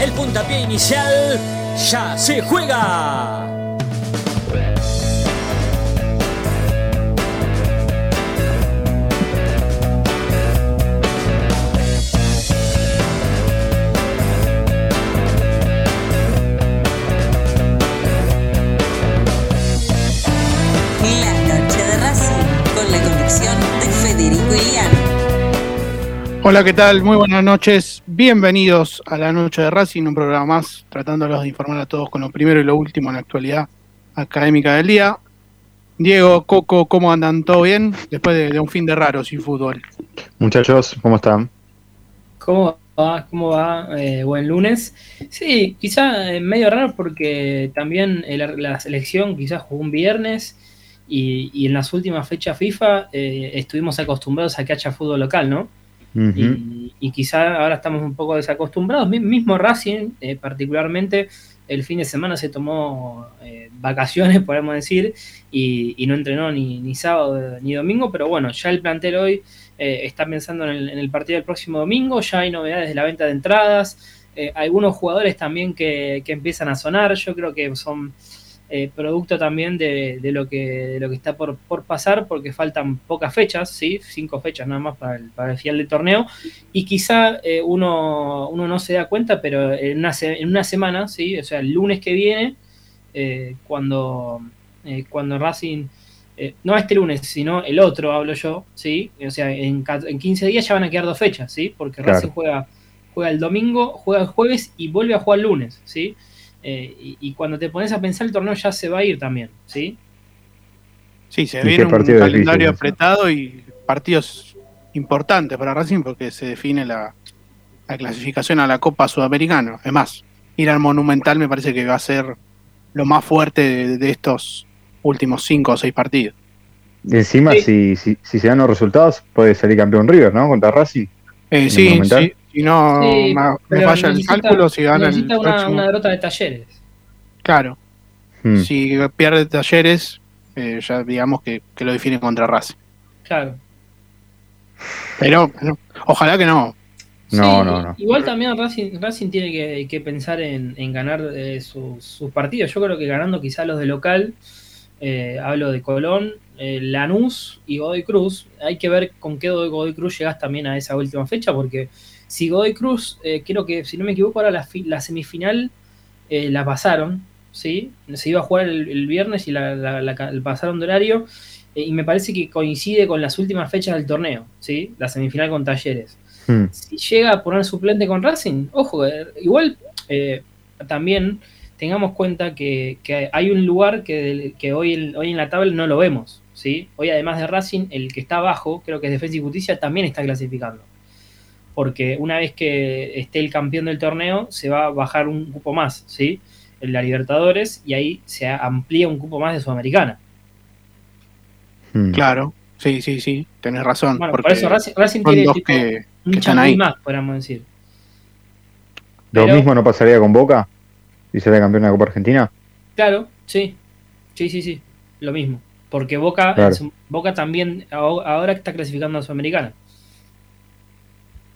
el puntapié inicial ya se juega. Hola, ¿qué tal? Muy buenas noches. Bienvenidos a la noche de Racing, un programa más tratándolos de informar a todos con lo primero y lo último en la actualidad académica del día. Diego, Coco, ¿cómo andan? ¿Todo bien? Después de, de un fin de raro sin fútbol. Muchachos, ¿cómo están? ¿Cómo va? ¿Cómo va? Eh, buen lunes. Sí, quizá eh, medio raro porque también eh, la, la selección quizás jugó un viernes y, y en las últimas fechas FIFA eh, estuvimos acostumbrados a que haya fútbol local, ¿no? Y, y quizá ahora estamos un poco desacostumbrados. Mi- Mismo Racing, eh, particularmente, el fin de semana se tomó eh, vacaciones, podemos decir, y, y no entrenó ni, ni sábado ni domingo, pero bueno, ya el plantel hoy eh, está pensando en el, en el partido del próximo domingo, ya hay novedades de la venta de entradas, eh, algunos jugadores también que, que empiezan a sonar, yo creo que son eh, producto también de, de lo que, de lo que está por, por pasar, porque faltan pocas fechas, ¿sí? cinco fechas nada más para el, para el final del torneo, y quizá eh, uno, uno no se da cuenta, pero en una, se- en una semana, ¿sí? o sea, el lunes que viene, eh, cuando, cuando Racing, no este lunes, sino el otro, hablo yo, ¿sí? o sea, en, en 15 días ya van a quedar dos fechas, ¿sí? porque Claro. Racing juega, juega el domingo, juega el jueves y vuelve a jugar el lunes, ¿sí? Eh, y, y cuando te pones a pensar, el torneo ya se va a ir también, ¿sí? Sí, se ¿Y viene un calendario difícil? apretado y partidos importantes para Racing porque se define la, la clasificación a la Copa Sudamericana. Es más, ir al Monumental me parece que va a ser lo más fuerte de, de estos últimos cinco o seis partidos. Y encima, Sí. si, si, si se dan los resultados, puede salir campeón River, ¿no? Contra Racing. Eh, sí, sí, si no Sí, me, falla el cálculo, si gana el necesita una, próximo- una derrota de talleres. Claro, Hmm. si pierde talleres, eh, ya digamos que, que lo define contra Racing. Claro. Pero ojalá que no. No, Sí, no, no. Igual también Racing, Racing tiene que, que pensar en, en ganar eh, sus, sus partidos. Yo creo que ganando quizá los de local, eh, hablo de Colón, eh, Lanús y Godoy Cruz, hay que ver con qué Godoy Cruz llegas también a esa última fecha, porque si Godoy Cruz, eh, creo que si no me equivoco, ahora la, fi- la semifinal eh, la pasaron, ¿sí? Se iba a jugar el, el viernes y la, pasaron de horario, eh, y me parece que coincide con las últimas fechas del torneo, ¿sí? La semifinal con Talleres Hmm. si llega a poner suplente con Racing, ojo, eh, igual también tengamos cuenta que, que hay un lugar que, que hoy, en- hoy en la tabla no lo vemos. ¿sí? Hoy además de Racing, el que está abajo, creo que es Defensa y Justicia, también está clasificando. Porque una vez que esté el campeón del torneo, se va a bajar un cupo más, ¿sí? En la Libertadores, y ahí se amplía un cupo más de Sudamericana. Hmm. Claro, sí, sí, sí, tenés razón. Bueno, porque por eso Racing, tiene dos tipo, que, un que están champú ahí. más, podríamos decir. ¿Lo Pero- mismo no pasaría con Boca? Si sería campeón de la Copa Argentina. Claro, sí. Sí, sí, sí. Lo mismo. Porque Boca, Claro. Boca también aho- ahora está clasificando a Sudamericana.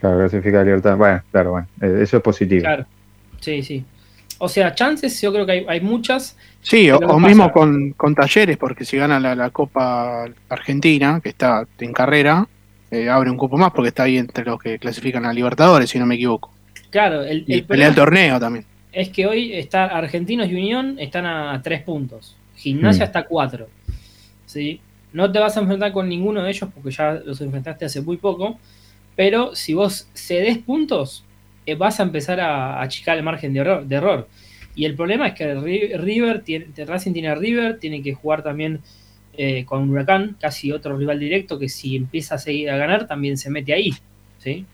Claro, clasifica libertad. Bueno, claro, bueno. eh, eso es positivo. Claro. Sí, sí. O sea, chances yo creo que hay, hay muchas. Sí, o, mismo con, con Talleres, porque si gana la, la Copa Argentina, que está en carrera, eh, abre un cupo más porque está ahí entre los que clasifican a Libertadores, si no me equivoco. Claro, el, Y el pelea el torneo también. es que hoy está Argentinos y Unión están a tres puntos. Gimnasia Hmm. está a cuatro. ¿sí? No te vas a enfrentar con ninguno de ellos porque ya los enfrentaste hace muy poco. Pero si vos cedes puntos, eh, vas a empezar a, a achicar el margen de error, de error. Y el problema es que Ri- River, tiene, Racing tiene a River, tiene que jugar también eh, con Huracán, casi otro rival directo que si empieza a seguir a ganar también se mete ahí. ¿sí?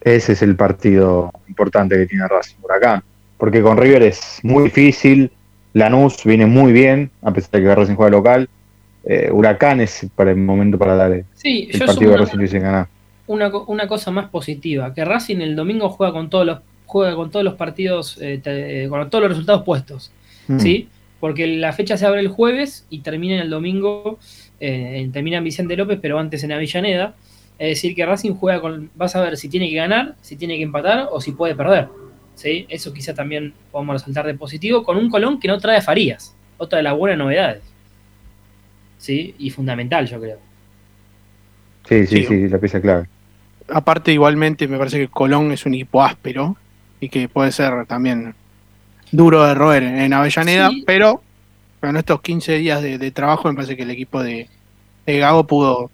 Ese es el partido importante que tiene Racing. Huracán. porque con River es muy difícil, Lanús viene muy bien, a pesar de que Racing juega local, eh, Huracán es para el momento para dar Sí, el partido de sumo Racing que ganar. Una, co- una cosa más positiva, que Racing el domingo juega con todos los juega con todos los partidos, eh, te- eh, con todos los resultados puestos, Mm. ¿sí? Porque la fecha se abre el jueves y termina en el domingo, eh, termina en Vicente López, pero antes en Avellaneda. Es decir, que Racing juega con, vas a ver si tiene que ganar, si tiene que empatar o si puede perder. ¿sí? Eso quizá también podemos resaltar de positivo, con un Colón que no trae a Farías, otra de las buenas novedades. ¿Sí? Y fundamental, yo creo. Sí, sí, Sí. sí, la pieza clave. Aparte, igualmente, me parece que Colón es un equipo áspero y que puede ser también duro de roer en Avellaneda, Sí. pero con estos 15 días de, de trabajo me parece que el equipo de, de Gago pudo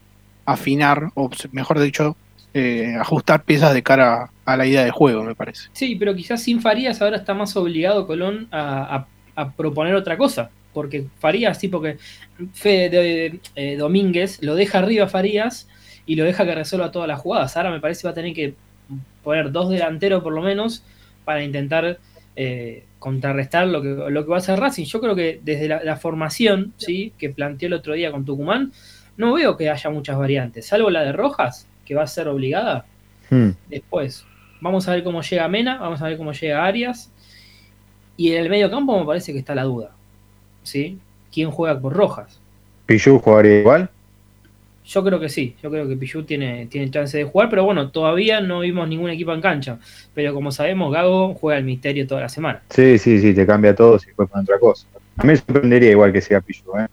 afinar, o mejor dicho, eh, ajustar piezas de cara a la idea de juego, me parece. Sí, pero quizás sin Farías ahora está más obligado Colón a, a- a proponer otra cosa. Porque Farías, sí, porque Fede de- eh, Domínguez lo deja arriba a Farías y lo deja que resuelva todas las jugadas. Ahora me parece que va a tener que poner dos delanteros por lo menos para intentar eh, contrarrestar lo que, lo que va a hacer Racing. Yo creo que desde la, la formación ¿sí? que planteó el otro día con Tucumán, no veo que haya muchas variantes, salvo la de Rojas, que va a ser obligada. Mm. Después, vamos a ver cómo llega Mena, vamos a ver cómo llega Arias. Y en el medio campo me parece que está la duda. ¿Sí? ¿Quién juega por Rojas? Pichu jugaría igual. Yo creo que sí, yo creo que Pichu tiene, tiene chance de jugar, pero bueno, todavía no vimos ningún equipo en cancha. Pero como sabemos, Gago juega el misterio toda la semana. Sí, sí, sí, te cambia todo si después poner otra cosa. A mí me sorprendería igual que sea Pichu, ¿eh?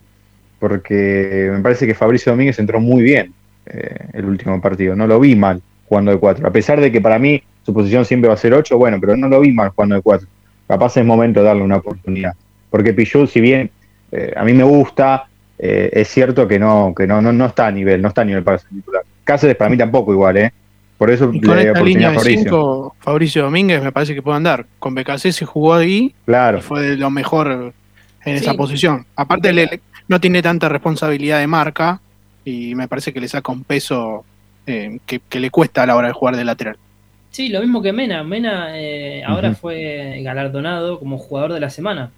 porque me parece que Fabricio Domínguez entró muy bien eh, el último partido. No lo vi mal jugando de 4. A pesar de que para mí su posición siempre va a ser 8, bueno, pero no lo vi mal jugando de 4. Capaz es momento de darle una oportunidad. Porque Pichu, si bien eh, a mí me gusta, eh, es cierto que no que no, no, no está a nivel, no está a nivel para ser titular. Cáceres para mí tampoco igual, ¿eh? Por eso Y le con doy esta oportunidad línea a de Fabricio. 5, Fabricio Domínguez me parece que puede andar. Con BKC se jugó ahí Claro. y fue de lo mejor en Sí. esa posición. Aparte, le- no tiene tanta responsabilidad de marca y me parece que le saca un peso eh, que, que le cuesta a la hora de jugar de lateral. Sí, lo mismo que Mena. Mena eh, ahora fue galardonado como jugador de la semana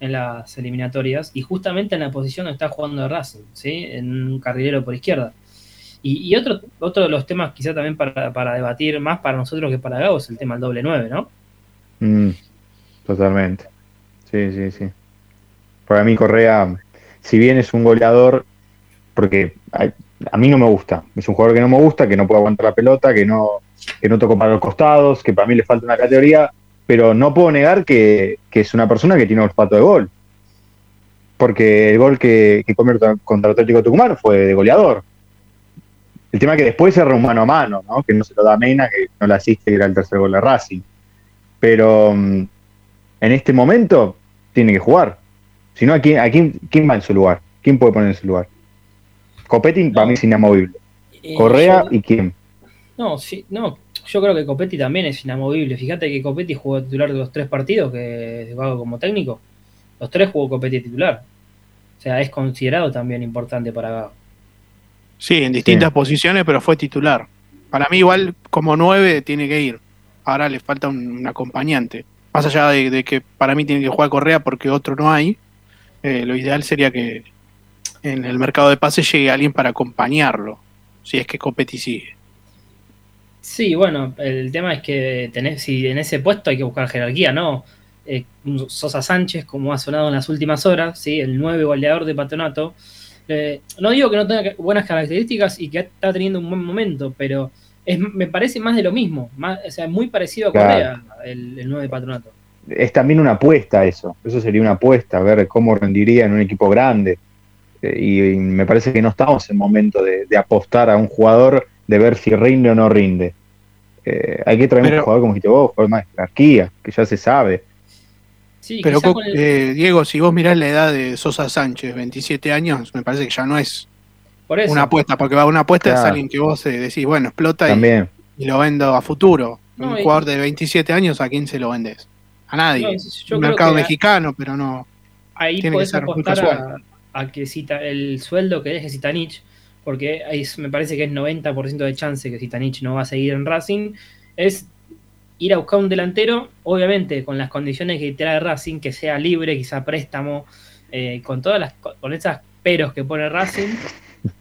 en las eliminatorias y justamente en la posición que está jugando Racing, ¿sí? en un carrilero por izquierda. Y, y otro, otro de los temas quizá también para, para debatir más para nosotros que para Gago es el tema del doble 9, ¿no? Mm, totalmente. Sí, sí, sí. Para mí Correa, si bien es un goleador, porque a, mí no me gusta, es un jugador que no me gusta, que no puede aguantar la pelota, que no, que no tocó para los costados, que para mí le falta una categoría, pero no puedo negar que, que es una persona que tiene olfato de gol. Porque el gol que, que contra el Atlético Tucumán fue de goleador. El tema es que después era un mano a mano, ¿no? que no se lo da a Mena, que no le asiste, que era el tercer gol de Racing. Pero mm, en este momento tiene que jugar. Si no, ¿a quién, a quién, quién va en su lugar? ¿Quién puede poner en su lugar? Copetti para mí es inamovible. Eh, Correa yo- y quién. No, sí, no, yo creo que Copetti también es inamovible. Fíjate que Copetti jugó titular de los tres partidos que Gago como técnico. Los tres jugó Copetti titular. O sea, es considerado también importante para Gago. Sí, en distintas Sí. posiciones, pero fue titular. Para mí igual como 9 tiene que ir. Ahora le falta un, un acompañante. Más allá de, de que para mí tiene que jugar Correa porque otro no hay, eh, lo ideal sería que en el mercado de pases llegue alguien para acompañarlo, si es que Copetti sigue. Sí, bueno, el tema es que tenés, si en ese puesto hay que buscar jerarquía, ¿no? Eh, Sosa Sánchez, como ha sonado en las últimas horas, ¿sí? el nueve goleador de Patronato. Eh, no digo que no tenga buenas características y que está teniendo un buen momento, pero es, me parece más de lo mismo. Más, o sea, muy parecido a Claro. Correa, el, el 9 de Patronato. Es también una apuesta eso. Eso sería una apuesta, a ver cómo rendiría en un equipo grande. Eh, y, y me parece que no estamos en momento de, de apostar a un jugador, de ver si rinde o no rinde. Eh, hay que traer Pero- un jugador, como dijiste vos, jugador más de jerarquía, que ya se sabe. Sí, Pero con el- eh, Diego, si vos mirás la edad de Sosa Sánchez, 27 años, me parece que ya no es por eso. una apuesta, porque va una apuesta es Claro. alguien que vos eh, decís, bueno, explota y, lo vendo a futuro. No, un y- jugador de 27 años, ¿a quién se lo vendes? A nadie. No, un mercado mexicano, pero no. ahí Tiene que podés apostar a, que cita, el sueldo que deje Zitanich, porque es- me parece que es 90% de chance que Zitanich no va a seguir en Racing, es ir a buscar un delantero, obviamente con las condiciones que trae Racing, que sea libre, quizá préstamo, eh, con todas las con esas peros que pone Racing,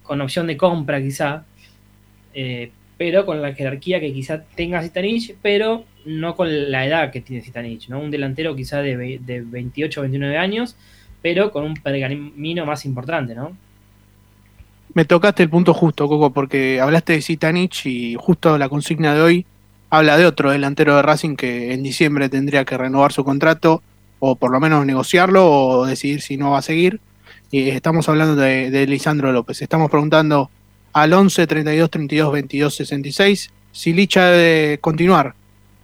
con opción de compra quizá, eh, pero con la jerarquía que quizá tenga Zitanich, pero no con la edad que tiene Zitanich, ¿no? Un delantero quizá de, de 28 o 29 años, pero con un pergamino más importante, ¿no? Me tocaste el punto justo, Coco, porque hablaste de Zitanich y justo la consigna de hoy habla de otro delantero de Racing que en diciembre tendría que renovar su contrato o por lo menos negociarlo o decidir si no va a seguir. Y estamos hablando de, Lisandro López. Estamos preguntando al 11 32 32 22 66 si Licha debe continuar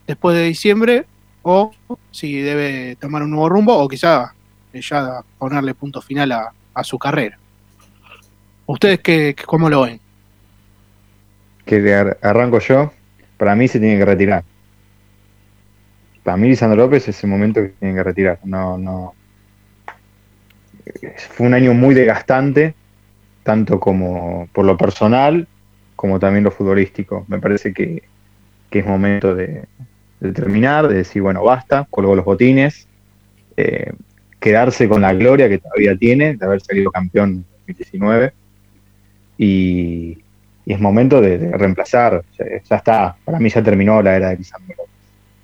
después de diciembre o si debe tomar un nuevo rumbo o quizá ya ponerle punto final a, su carrera. ¿Ustedes qué, cómo lo ven? Que arranco yo. Para mí se tiene que retirar. Para mí Lisandro López es el momento que tiene que retirar. No, no. Fue un año muy desgastante, tanto como por lo personal, como también lo futbolístico. Me parece que, es momento de, terminar, de decir, bueno, basta, colgo los botines, eh, quedarse con la gloria que todavía tiene de haber salido campeón en 2019 y, y es momento de, reemplazar. Ya, está, para mí ya terminó la era de Lisandro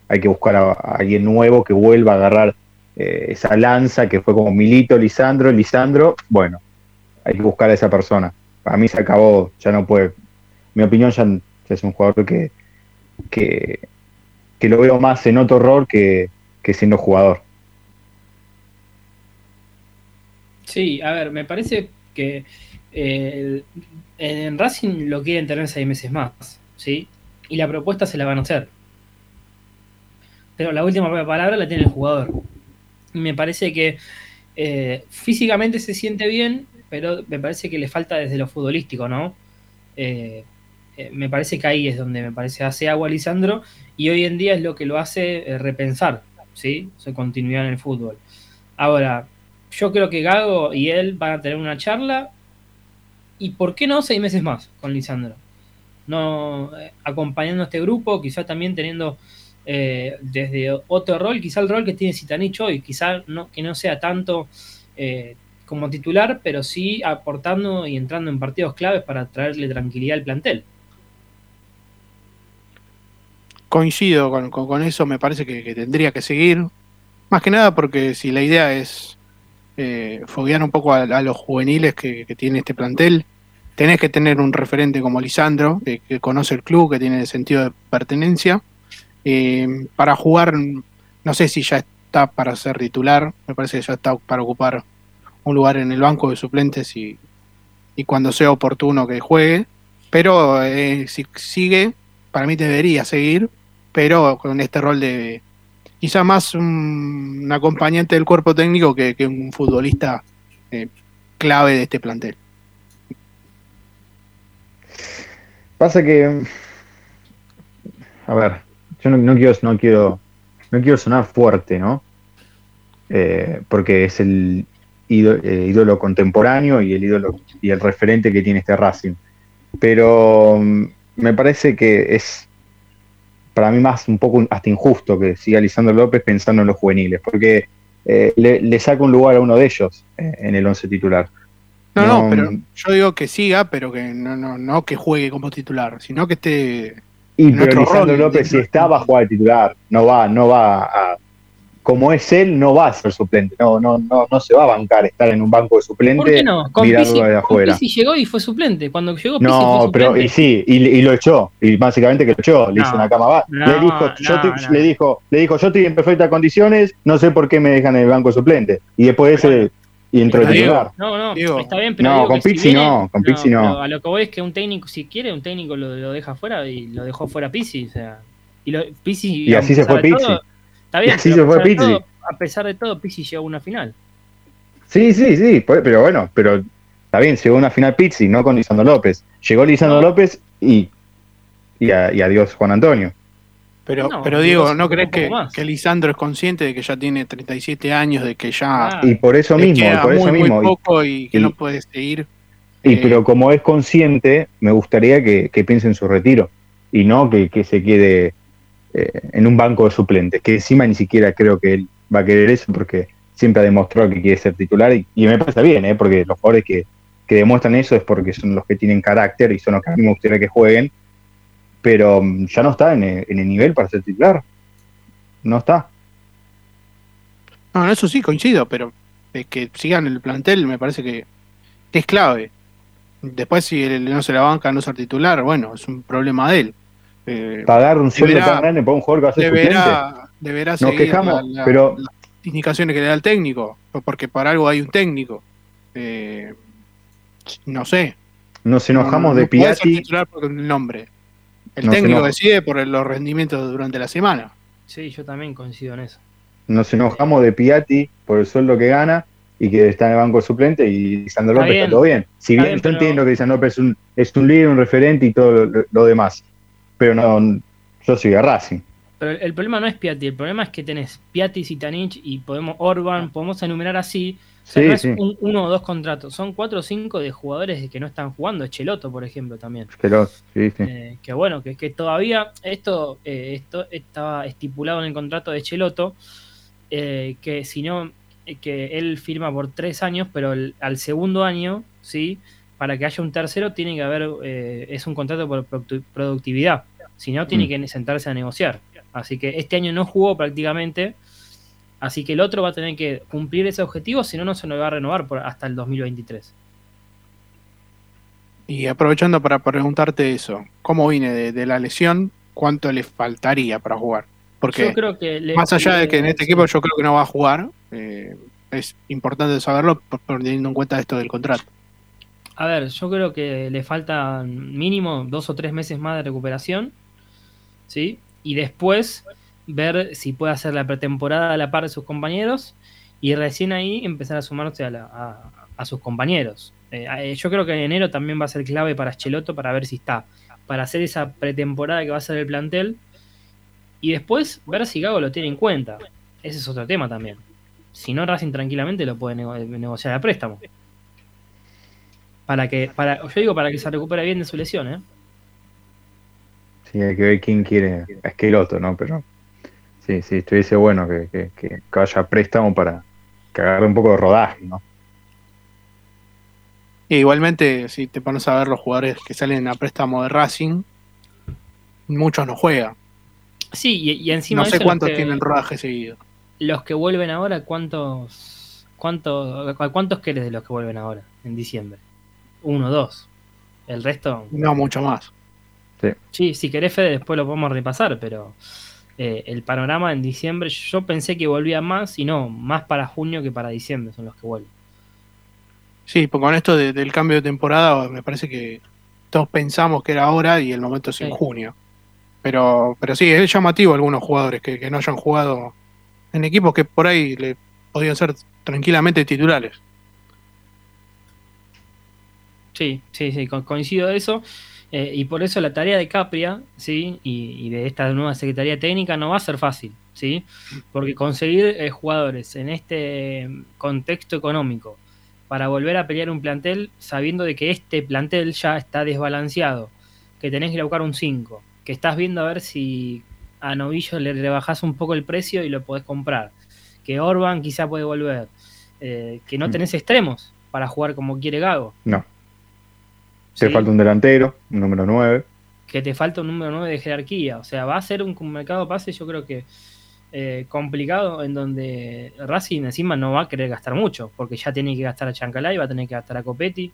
Hay que buscar a, alguien nuevo que vuelva a agarrar eh, esa lanza que fue como Milito, Lisandro, Lisandro. Bueno, hay que buscar a esa persona. Para mí se acabó, ya no puede. Mi opinión ya, es un jugador que, que, lo veo más en otro rol que, que siendo jugador. Sí, a ver, me parece que eh, en Racing lo quieren tener seis meses más, ¿sí? Y la propuesta se la van a hacer. Pero la última palabra la tiene el jugador. Me parece que eh, físicamente se siente bien, pero me parece que le falta desde lo futbolístico, ¿no? Eh, me parece que ahí es donde me parece hace agua Lisandro y hoy en día es lo que lo hace repensar, ¿sí? Su continuidad en el fútbol. Ahora, yo creo que Gago y él van a tener una charla y por qué no seis meses más con Lisandro. No eh, acompañando a este grupo, quizá también teniendo eh, desde otro rol, quizá el rol que tiene Sitanich hoy, quizá no, que no sea tanto eh, como titular, pero sí aportando y entrando en partidos claves para traerle tranquilidad al plantel. Coincido con, eso, me parece que, tendría que seguir. Más que nada porque si la idea es foguear un poco a, los juveniles que, tiene este plantel, tenés que tener un referente como Lisandro, que, conoce el club, que tiene sentido de pertenencia. Eh, para jugar, no sé si ya está para ser titular, me parece que ya está para ocupar un lugar en el banco de suplentes y, cuando sea oportuno que juegue. Pero eh, si sigue, para mí debería seguir, pero con este rol de quizá más un, acompañante del cuerpo técnico que, un futbolista eh, clave de este plantel. Pasa que. A ver, yo no, quiero, no, quiero, no quiero sonar fuerte, ¿no? Eh, porque es el eh, ídolo, contemporáneo y el ídolo y el referente que tiene este Racing. Pero mm, me parece que es para mí más un poco hasta injusto que siga Lisandro López pensando en los juveniles, porque eh, le, saca un lugar a uno de ellos en el once titular. No, no, pero yo digo que siga, pero que no, no, no que juegue como titular, sino que esté. Y pero Lisandro López, si está, va a jugar de titular. No va, no va a. Como es él, no va a ser suplente. No, no, no, no se va a bancar estar en un banco de suplente. ¿Por qué no? Con Pizzi, de afuera. llegó y fue suplente. Cuando llegó Pizzi No, fue pero y sí, y, lo echó. Y básicamente que lo echó. Le hizo una cama va. le dijo, yo le dijo, le dijo, yo estoy en perfectas condiciones, no sé por qué me dejan en el banco de suplente. Y después ese y entró de titular. No, no, está bien, pero. No, con Pixi no, con Pixi no. A lo que voy es que un técnico, si quiere, un técnico lo, lo deja fuera y lo dejó fuera Pizzi. O sea, y, lo, Pizzi, y así se fue Pizzi. Está bien, y así se fue Pizzi. a pesar de todo, Pizzi llegó a una final. Sí, sí, sí, pero bueno, pero está bien, llegó a una final Pizzi, no con Lisandro López. Llegó Lisandro López y, y, adiós Juan Antonio. Pero, pero digo, ¿no crees que, que, Lisandro es consciente de que ya tiene 37 años, de que ya. y por eso mismo, por eso mismo. poco y, que no puede seguir. Y pero eh, como es consciente, me gustaría que, piense en su retiro y no que, se quede eh, en un banco de suplentes, que encima ni siquiera creo que él va a querer eso porque siempre ha demostrado que quiere ser titular y, me parece bien, ¿eh? porque los jugadores que, demuestran eso es porque son los que tienen carácter y son los que a mí me gustaría que jueguen, pero mm, ya no está en el, nivel para ser titular. No está. No, eso sí coincido, pero es que sigan el plantel me parece que, es clave. Después si él no se la banca no ser titular, bueno, es un problema de él. Eh, Pagar un sueldo tan grande para un jugador que va a ser deberá, deberá Nos quejamos, pero indicaciones que le da el técnico, porque para algo hay un técnico. Eh, no sé. Nos enojamos de Piatti. el nombre. El técnico decide por los rendimientos durante la semana. Sí, yo también coincido en eso. Nos enojamos de Piatti por el sueldo que gana y que está en el banco suplente y Lisandro López está, todo bien. Si bien yo entiendo que Lisandro López es un, es un líder, un referente y todo lo, demás, pero no, yo soy de Racing. Pero el problema no es Piatti, el problema es que tenés Piatti, Zitanich y podemos Orban, podemos enumerar así. O no es uno o dos contratos, son cuatro o cinco de jugadores que no están jugando. Cheloto, por ejemplo, también. Cheloto, sí, sí. Eh, que bueno, que, que todavía esto, eh, esto estaba estipulado en el contrato de Cheloto, eh, que si no, que él firma por tres años, pero al segundo año, ¿sí? Para que haya un tercero, tiene que haber, es un contrato por productividad. Si no, tiene mm. que sentarse a negociar. Así que este año no jugó prácticamente. Así que el otro va a tener que cumplir ese objetivo, si no, no se lo va a renovar por, hasta el 2023. Y aprovechando para preguntarte eso, ¿cómo viene de, la lesión? ¿Cuánto le faltaría para jugar? Porque creo que más allá de que en este equipo yo creo que no va a jugar, eh, es importante saberlo teniendo en cuenta esto del contrato. A ver, yo creo que le falta mínimo dos o tres meses más de recuperación, ¿sí? y después ver si puede hacer la pretemporada a la par de sus compañeros y recién ahí empezar a sumarse a, sus compañeros. Eh, eh, yo creo que en enero también va a ser clave para Cheloto para ver si está, para hacer esa pretemporada que va a ser el plantel y después ver si Gago lo tiene en cuenta. Ese es otro tema también. Si no, Racing tranquilamente lo puede negociar a préstamo. Para que, para, yo digo para que se recupere bien de su lesión, ¿eh? Sí, hay que ver quién quiere a Esqueloto, ¿no? Pero sí, sí, estuviese bueno que, que, que, vaya a préstamo para que agarre un poco de rodaje, ¿no? igualmente, si te pones a ver los jugadores que salen a préstamo de Racing, muchos no juegan. Sí, y, encima. No sé cuántos tienen rodaje seguido. Los que vuelven ahora, ¿cuántos, cuántos, ¿cuántos querés de los que vuelven ahora, en diciembre? Uno, dos. El resto. No, mucho más. Sí. si querés, Fede, después lo podemos repasar, pero eh, el panorama en diciembre, yo pensé que volvía más y no, más para junio que para diciembre son los que vuelven. Sí, porque con esto del cambio de temporada, me parece que todos pensamos que era ahora y el momento es en junio. Pero, pero sí, es llamativo algunos jugadores que, no hayan jugado en equipos que por ahí le podían ser tranquilamente titulares. Sí, sí, sí, coincido de eso. Eh, y por eso la tarea de Capria, ¿sí? Y, de esta nueva Secretaría Técnica no va a ser fácil, ¿sí? Porque conseguir eh, jugadores en este contexto económico para volver a pelear un plantel sabiendo de que este plantel ya está desbalanceado, que tenés que ir a buscar un 5, que estás viendo a ver si a Novillo le rebajas un poco el precio y lo podés comprar, que Orban quizá puede volver, eh, que no mm. tenés extremos para jugar como quiere Gago. No. Te falta un delantero, un número 9. Que te falta un número 9 de jerarquía. O sea, va a ser un mercado de pase, yo creo que eh, complicado, en donde Racing encima no va a querer gastar mucho, porque ya tiene que gastar a Chancalay, va a tener que gastar a Copetti.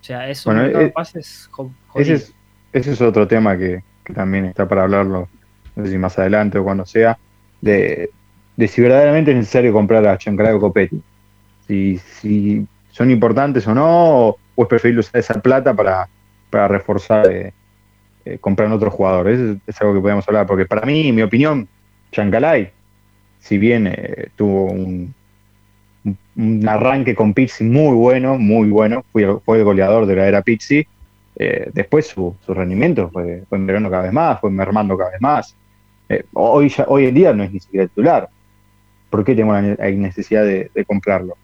O sea, es un mercado de eh, pases ese es, ese es otro tema que, también está para hablarlo, no sé si más adelante o cuando sea, de, si verdaderamente es necesario comprar a Chancalay o Copetti. Si, si son importantes o no, o es preferible usar esa plata para, para reforzar, eh, eh, comprar otros jugadores. Es, es, algo que podemos hablar, porque para mí, en mi opinión, Chancalay, si bien eh, tuvo un, un, arranque con Pizzi muy bueno, muy bueno, fue, fue el goleador de la era Pizzi, después su, su rendimiento fue, fue cada vez más, fue mermando cada vez más. hoy, hoy en día no es ni siquiera titular. ¿Por qué tengo la necesidad de, de comprarlo?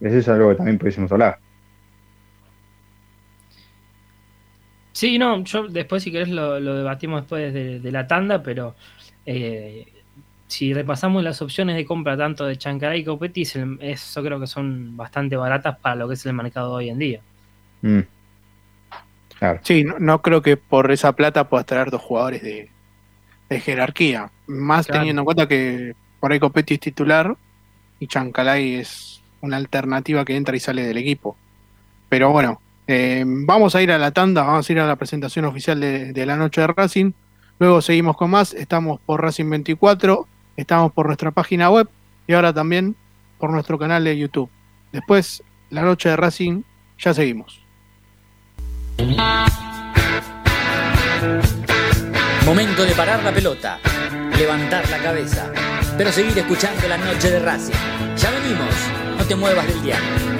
Eso es algo que también pudiésemos hablar. Sí, no, yo después si querés lo, debatimos después de, la tanda, pero eh, si repasamos las opciones de compra tanto de Chancaray y Copetis, eso creo que son bastante baratas para lo que es el mercado hoy en día. Mm. Sí, no, creo que por esa plata puedas traer dos jugadores de, jerarquía. Más teniendo en cuenta que por ahí Copetti es titular y Chancalay es una alternativa que entra y sale del equipo. Pero bueno, eh, vamos a ir a la tanda, vamos a ir a la presentación oficial de, la noche de Racing. Luego seguimos con más. Estamos por Racing 24, estamos por nuestra página web y ahora también por nuestro canal de YouTube. Después, la noche de Racing, ya seguimos. Momento de parar la pelota, levantar la cabeza, pero seguir escuchando la noche de Racing. Ya venimos, no te muevas del diario.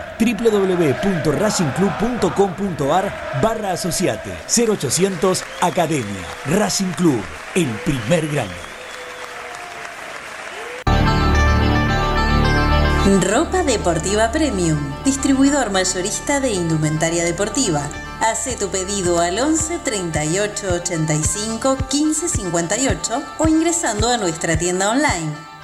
www.racingclub.com.ar barra asociate 0800 Academia Racing Club, el primer grande. Ropa Deportiva Premium, distribuidor mayorista de indumentaria deportiva. Hace tu pedido al 11 38 85 15 58 o ingresando a nuestra tienda online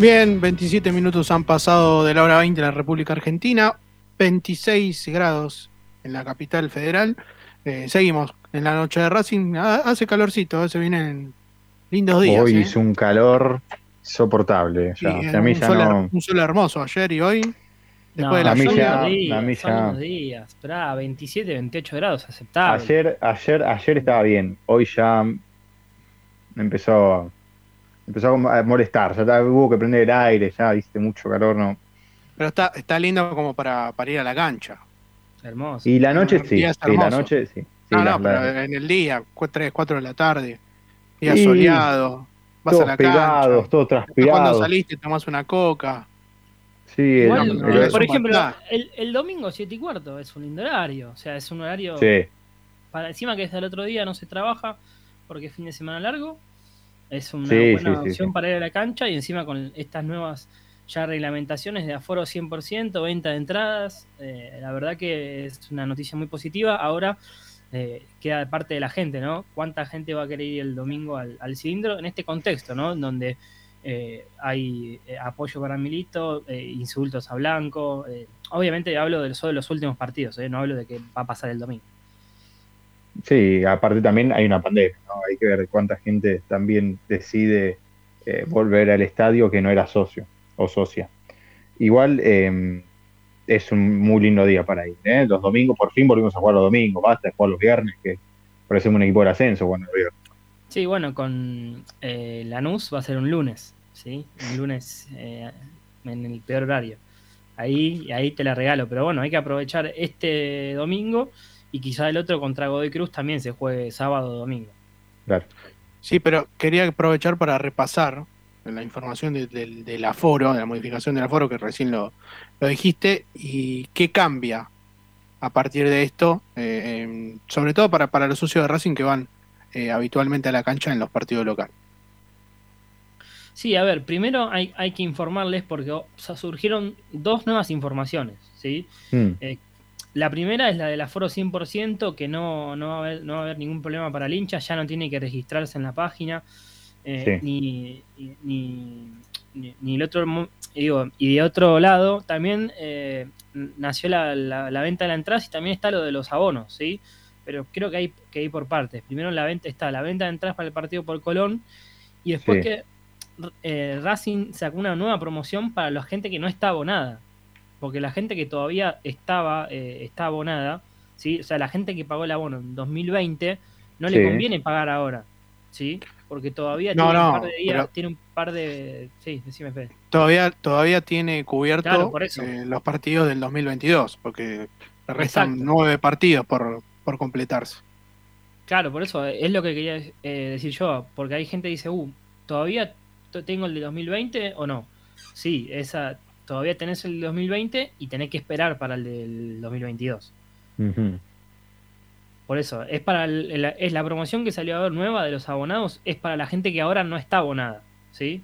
Bien, 27 minutos han pasado de la hora 20 en la República Argentina, 26 grados en la capital federal. Eh, seguimos en la noche de Racing. Ha- Hace calorcito, eh, se vienen lindos días. Hoy eh. hizo un calor soportable. Sí, Ya. O sea, a mí un, ya sol, no. un sol hermoso ayer y hoy. Después de la a mí lluvia. ya- Son a días, ya- unos días. Esperá, 27, 28 grados, aceptable. Ayer, ayer, ayer estaba bien. Hoy ya empezó, a- empezó a molestar. Ya hubo que prender el aire, ya viste mucho calor, ¿no? Pero está, está lindo como para, para ir a la cancha. Hermoso. Y la noche El sí, sí, la noche sí. Sí, no, la- no, la- pero en el día, 3, 4 de la tarde, día Y soleado, vas a todos la pegados, cancha. todos Después transpirados. Cuando saliste tomás una coca. Sí, Igual, el- no, pero eh, es- por ejemplo, el, el domingo 7 y cuarto es un lindo horario. O sea, es un horario. sí. Para encima que desde el otro día no se trabaja porque es fin de semana largo. Es una Sí, buena sí, opción sí. para ir a la cancha y encima con estas nuevas ya reglamentaciones de aforo 100%, venta de entradas. eh, la verdad que es una noticia muy positiva. Ahora eh, queda de parte de la gente, ¿no? ¿Cuánta gente va a querer ir el domingo al, al cilindro en este contexto, ¿no? Donde eh, hay eh, apoyo para Milito, insultos a Blanco. obviamente hablo de, solo de los últimos partidos, ¿eh? no hablo de que va a pasar el domingo. Sí, aparte también hay una pandemia, ¿no? Hay que ver cuánta gente también decide eh, volver al estadio que no era socio o socia. Igual eh, es un muy lindo día para ir, ¿eh? Los domingos, por fin volvimos a jugar los domingos, basta de jugar los viernes, que parecemos un equipo del ascenso cuando los. Sí, bueno, con eh, Lanús va a ser un lunes, ¿sí? Un lunes eh, en el peor horario. Ahí, ahí te la regalo, pero bueno, hay que aprovechar este domingo y quizá el otro contra Godoy Cruz también se juegue sábado o domingo. Claro. Sí, pero quería aprovechar para repasar la información de- del- del aforo, de la modificación del aforo que recién lo, lo dijiste, y qué cambia a partir de esto, eh, sobre todo para, para los socios de Racing que van eh, habitualmente a la cancha en los partidos locales. Sí, a ver, primero hay, hay que informarles porque o sea, surgieron dos nuevas informaciones, ¿sí? Mm. La primera es la del aforo 100%, que no, no, va a haber, no va a haber ningún problema para el hincha, ya no tiene que registrarse en la página, eh, Sí. ni, ni, ni- ni el otro, digo, y de otro lado también eh, nació la, la- la venta de la entrada y también está lo de los abonos, ¿sí? Pero creo que hay que ir por partes. Primero la venta está la venta de entradas para el partido por Colón y después Sí. que eh, Racing sacó una nueva promoción para la gente que no está abonada. Porque la gente que todavía estaba eh, está abonada, ¿sí? o sea, la gente que pagó el abono en 2020, no Sí. le conviene pagar ahora. ¿sí? Porque todavía No, tiene no, un par de días, pero- tiene un par de... Sí, decime, Fede. Todavía, todavía tiene cubierto Claro, por eso. eh, los partidos del 2022, porque le restan Exacto. nueve partidos por, por completarse. Claro, por eso eh, es lo que quería eh, decir yo, porque hay gente que dice, uh, ¿todavía tengo el de 2020 o no? Sí, esa todavía tenés el de 2020 y tenés que esperar para el del 2022. Ujú. Por eso, es para el- el- es la promoción que salió a ver nueva de los abonados, es para la gente que ahora no está abonada, ¿sí?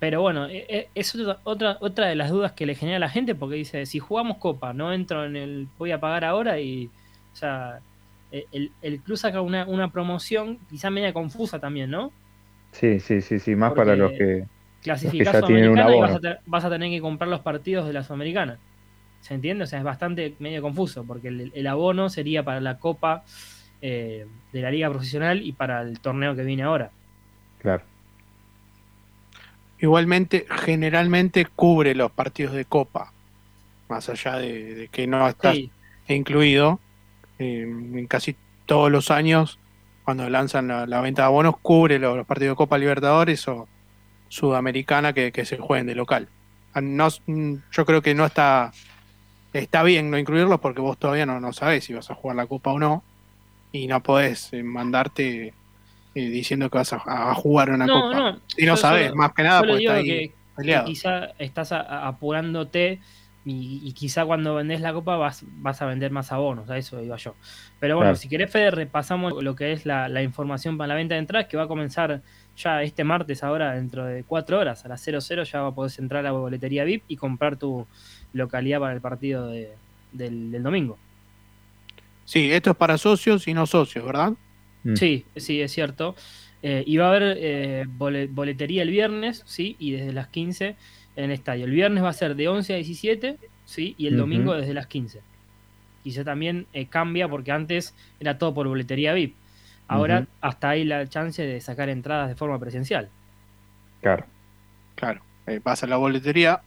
Pero bueno, e- e- es otra, otra, de las dudas que le genera a la gente, porque dice, si jugamos Copa, no entro en el, voy a pagar ahora y, o sea, e- el, el club saca una, una promoción quizá media confusa también, ¿no? Sí, sí, sí, sí, más Porque para los que Clasificás un Sudamericana y vas a, vas a tener que comprar los partidos de la Sudamericana. ¿Se entiende? O sea, es bastante medio confuso, porque el, el abono sería para la Copa eh, de la Liga Profesional y para el torneo que viene ahora. Claro. Igualmente, generalmente cubre los partidos de Copa, más allá de, de que no está Sí. incluido. eh, en casi todos los años, cuando lanzan la, la venta de abonos, cubre los, los partidos de Copa Libertadores o Sudamericana que, que se jueguen de local. Ah, No, yo creo que no está está bien no incluirlos porque vos todavía no, no sabés si vas a jugar la Copa o no y no podés eh, mandarte eh, diciendo que vas a, a jugar una No, Copa. no, Si no sabés, solo- más que nada porque está ahí que, que peleado. quizá estás a- a- apurándote y, y quizá cuando vendés la copa vas, vas a vender más abonos, a eso iba yo. Pero bueno, Claro. si querés, Fede, repasamos lo que es la, la información para la venta de entradas, que va a comenzar ya este martes, ahora dentro de cuatro horas, a las 00 ya podés entrar a la boletería VIP y comprar tu localidad para el partido de- del, del domingo. Sí, esto es para socios y no socios, ¿verdad? Mm. Sí, sí, es cierto. Eh, y va a haber eh, bole- boletería el viernes, ¿sí? Y desde las 15 en el estadio. El viernes va a ser de 11 a 17, ¿sí? Y el domingo desde las 15. Quizá también eh, cambia porque antes era todo por boletería VIP. Ahora hasta hay la chance de sacar entradas de forma presencial. Claro. Claro, eh, vas a la boletería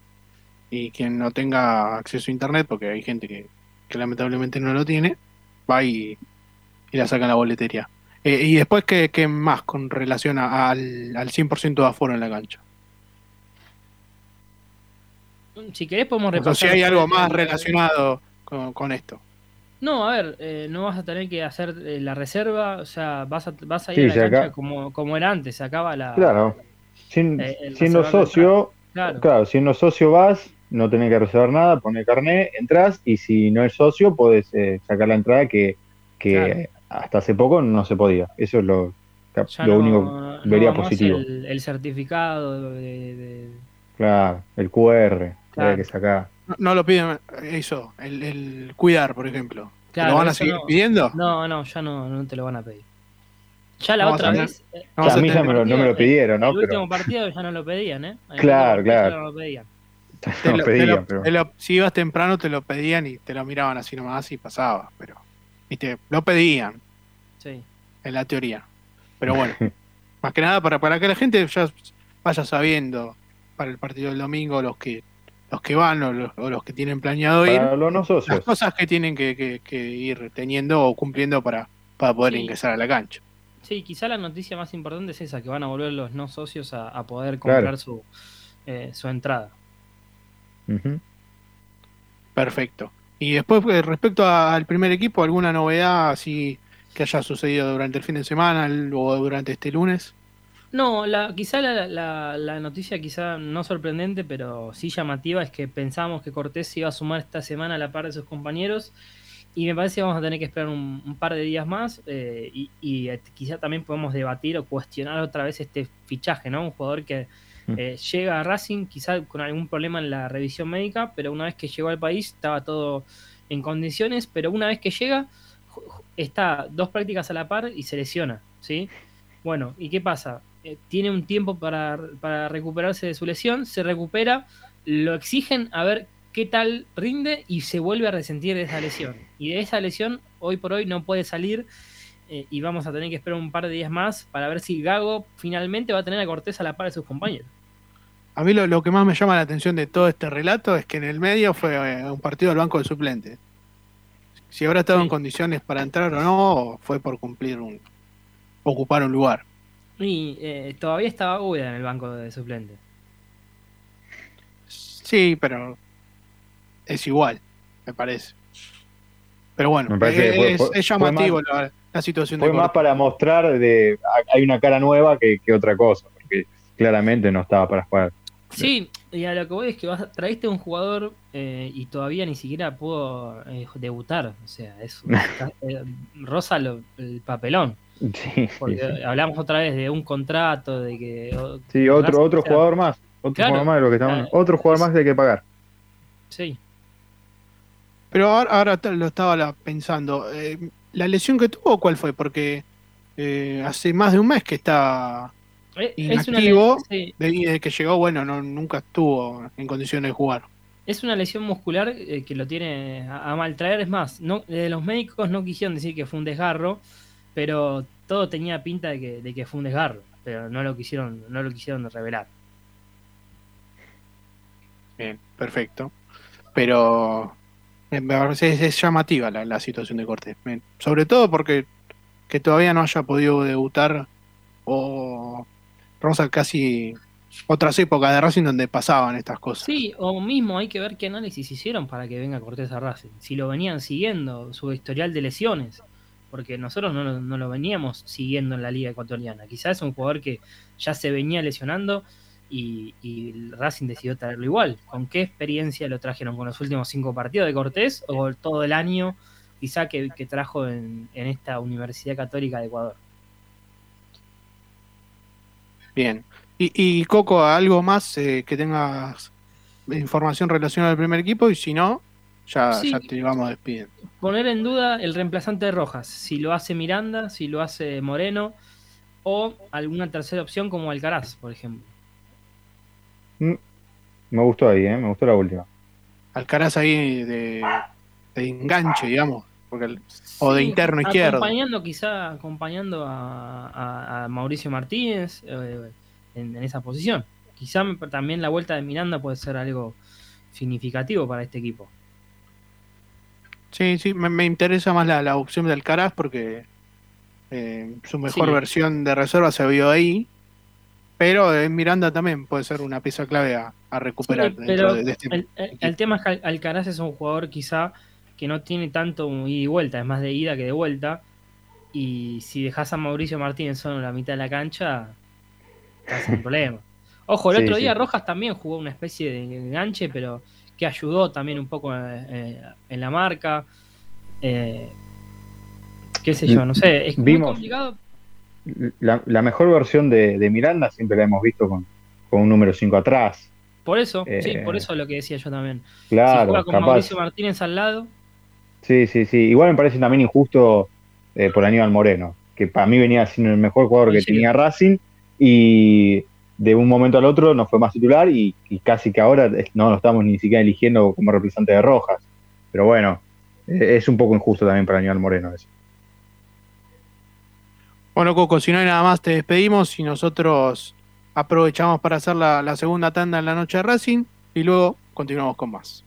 y quien no tenga acceso a internet, porque hay gente que, que lamentablemente no lo tiene, va y, y la saca en la boletería. Eh, y después, ¿qué, qué más con relación a- al, al 100% de aforo en la cancha? Si querés podemos O sea, repasar. si hay algo más el- relacionado con, con esto. No, a ver, eh, no vas a tener que hacer eh, la reserva, o sea, vas a, vas a ir Sí, a la cancha como, como era antes, se acaba la... Claro. Sin- eh, siendo la socio, claro. siendo socio vas, no tenés que reservar nada, poner carnet, entras y si no es socio podés eh, sacar la entrada que, que Claro. hasta hace poco no se podía. Eso es lo, lo no- único que vería positivo. El, el certificado de, de- Claro, el QR Claro. que sacar. No, no lo piden eso, el, el cuidar, por ejemplo. ¿Te Claro, ¿Lo van a seguir no- pidiendo? No, no, ya no, no te lo van a pedir. Ya la No otra a tener- vez. eh, no vas a mí ya me lo, no me lo pidieron, ¿no? el Pero último partido ya no lo pedían, ¿eh? El Claro, claro. ya no lo pedían. Te no lo- te pedían, lo- pero- te lo- si ibas temprano te lo pedían y te lo miraban así nomás y pasaba, pero viste, lo pedían Sí. en la teoría. Pero bueno, más que nada para, para que la gente ya vaya sabiendo para el partido del domingo los que los que van o los, o los que tienen planeado ir, para los no las cosas que tienen que, que- que ir teniendo o cumpliendo para, para poder Sí. ingresar a la cancha. Sí, quizá la noticia más importante es esa, que van a volver los no socios a, a poder comprar Claro. su, eh, su entrada. Perfecto. Y después, pues, respecto a- al primer equipo, ¿alguna novedad así que haya sucedido durante el fin de semana el- o durante este lunes? No, la, quizá la, la- la noticia quizá no sorprendente, pero sí llamativa, es que pensamos que Cortés se iba a sumar esta semana a la par de sus compañeros y me parece que vamos a tener que esperar un, un par de días más eh, y, y, eh, quizá también podemos debatir o cuestionar otra vez este fichaje, ¿no? Un jugador que eh, llega a Racing quizá con algún problema en la revisión médica, pero una vez que llegó al país estaba todo en condiciones, pero una vez que llega está dos prácticas a la par y se lesiona, ¿sí? Bueno, ¿y qué pasa? Eh, tiene un tiempo para, para recuperarse de su lesión, se recupera, lo exigen a ver qué tal rinde y se vuelve a resentir de esa lesión. Y de esa lesión, hoy por hoy, no puede salir eh, y vamos a tener que esperar un par de días más para ver si Gago finalmente va a tener a Cortés a la par de sus compañeros. A mí lo, lo que más me llama la atención de todo este relato es que en el medio fue eh, un partido del banco de suplente. Si habrá estado en condiciones para entrar o no, o fue por cumplir un. ocupar un lugar. Y eh, todavía estaba Uda en el banco de suplente. Sí, pero es igual, me parece. Pero bueno, Me parece eh, que fue- es, fue- es llamativo la, la situación de Fue más Cortés. para mostrar de hay una cara nueva que, que otra cosa, porque claramente no estaba para jugar. Sí, y a lo que voy es que vas, traíste un jugador eh, y todavía ni siquiera pudo eh, debutar. O sea, es un- rosa lo- el papelón. Sí, Porque sí, sí. hablamos otra vez de un contrato, de que. Sí, otro, Racing, otro o sea, jugador más. Otro Claro. jugador más de lo que estamos. Otro jugador más de que pagar. Sí. Pero ahora, ahora lo estaba pensando. eh, ¿La lesión que tuvo cuál fue? Porque eh, hace más de un mes que está Eh, es una inactivo. sí. desde que llegó, bueno, no, nunca estuvo en condiciones de jugar. Es una lesión muscular eh, que lo tiene a, a mal traer. Es más, no, eh, los médicos no quisieron decir que fue un desgarro, pero todo tenía pinta de que, de que fue un desgarro. Pero no lo quisieron, no lo quisieron revelar. Bien, perfecto. Pero eh, me parece es, es llamativa la, la situación de Cortés. Bien, Sobre todo porque que todavía no haya podido debutar o Rosa casi otras épocas de Racing donde pasaban estas cosas. Sí, o mismo hay que ver qué análisis hicieron para que venga Cortés a Racing. Si lo venían siguiendo, su historial de lesiones. Porque nosotros no, no lo veníamos siguiendo en la Liga Ecuatoriana. Quizás es un jugador que ya se venía lesionando y, Racing decidió traerlo igual. ¿Con qué experiencia lo trajeron? ¿Con los últimos cinco partidos de Cortés o todo el año quizá que, trajo en, esta Universidad Católica de Ecuador? Bien. Y, y Coco, algo más eh, que tengas información relacionada al primer equipo y si no, ya, Sí. ya te vamos despidiendo. Poner en duda el reemplazante de Rojas, si lo hace Miranda, si lo hace Moreno o alguna tercera opción como Alcaraz, por ejemplo. Mm, Me gustó ahí, ¿eh? me gustó la última. Alcaraz ahí de, de enganche, digamos. Porque el- o de interno izquierdo. Acompañando quizá, acompañando a, a- a Mauricio Martínez eh, en, en esa posición. Quizá también la vuelta de Miranda puede ser algo significativo para este equipo. Sí, sí, me, me interesa más la, la opción de Alcaraz porque eh, su mejor Sí. versión de reserva se vio ahí. Pero en Miranda también puede ser una pieza clave a, a recuperar Sí, dentro pero de, de este el, el- el tema es que Al- Alcaraz es un jugador quizá que no tiene tanto ida y vuelta, es más de ida que de vuelta. Y si dejas a Mauricio Martínez solo en la mitad de la cancha, estás en problema. Ojo, el Sí, otro sí. día Rojas también jugó una especie de enganche, pero que ayudó también un poco eh, eh, en la marca. Eh, qué sé yo, no sé. Es muy Vimos- complicado. La, la mejor versión de, de Miranda siempre la hemos visto con, con un número 5 atrás. Por eso, sí, por eso lo que decía yo también. Claro, juega con capaz. Mauricio Martínez al lado, Sí, sí, sí. Igual me parece también injusto eh, por Aníbal Moreno, que para mí venía siendo el mejor jugador que tenía Racing y de un momento al otro no fue más titular y, casi que ahora no lo estamos ni siquiera eligiendo como representante de Rojas. Pero bueno, eh, es un poco injusto también para Aníbal Moreno eso. Bueno, Coco, si no hay nada más, te despedimos y nosotros aprovechamos para hacer la segunda tanda en la noche de Racing y luego continuamos con más.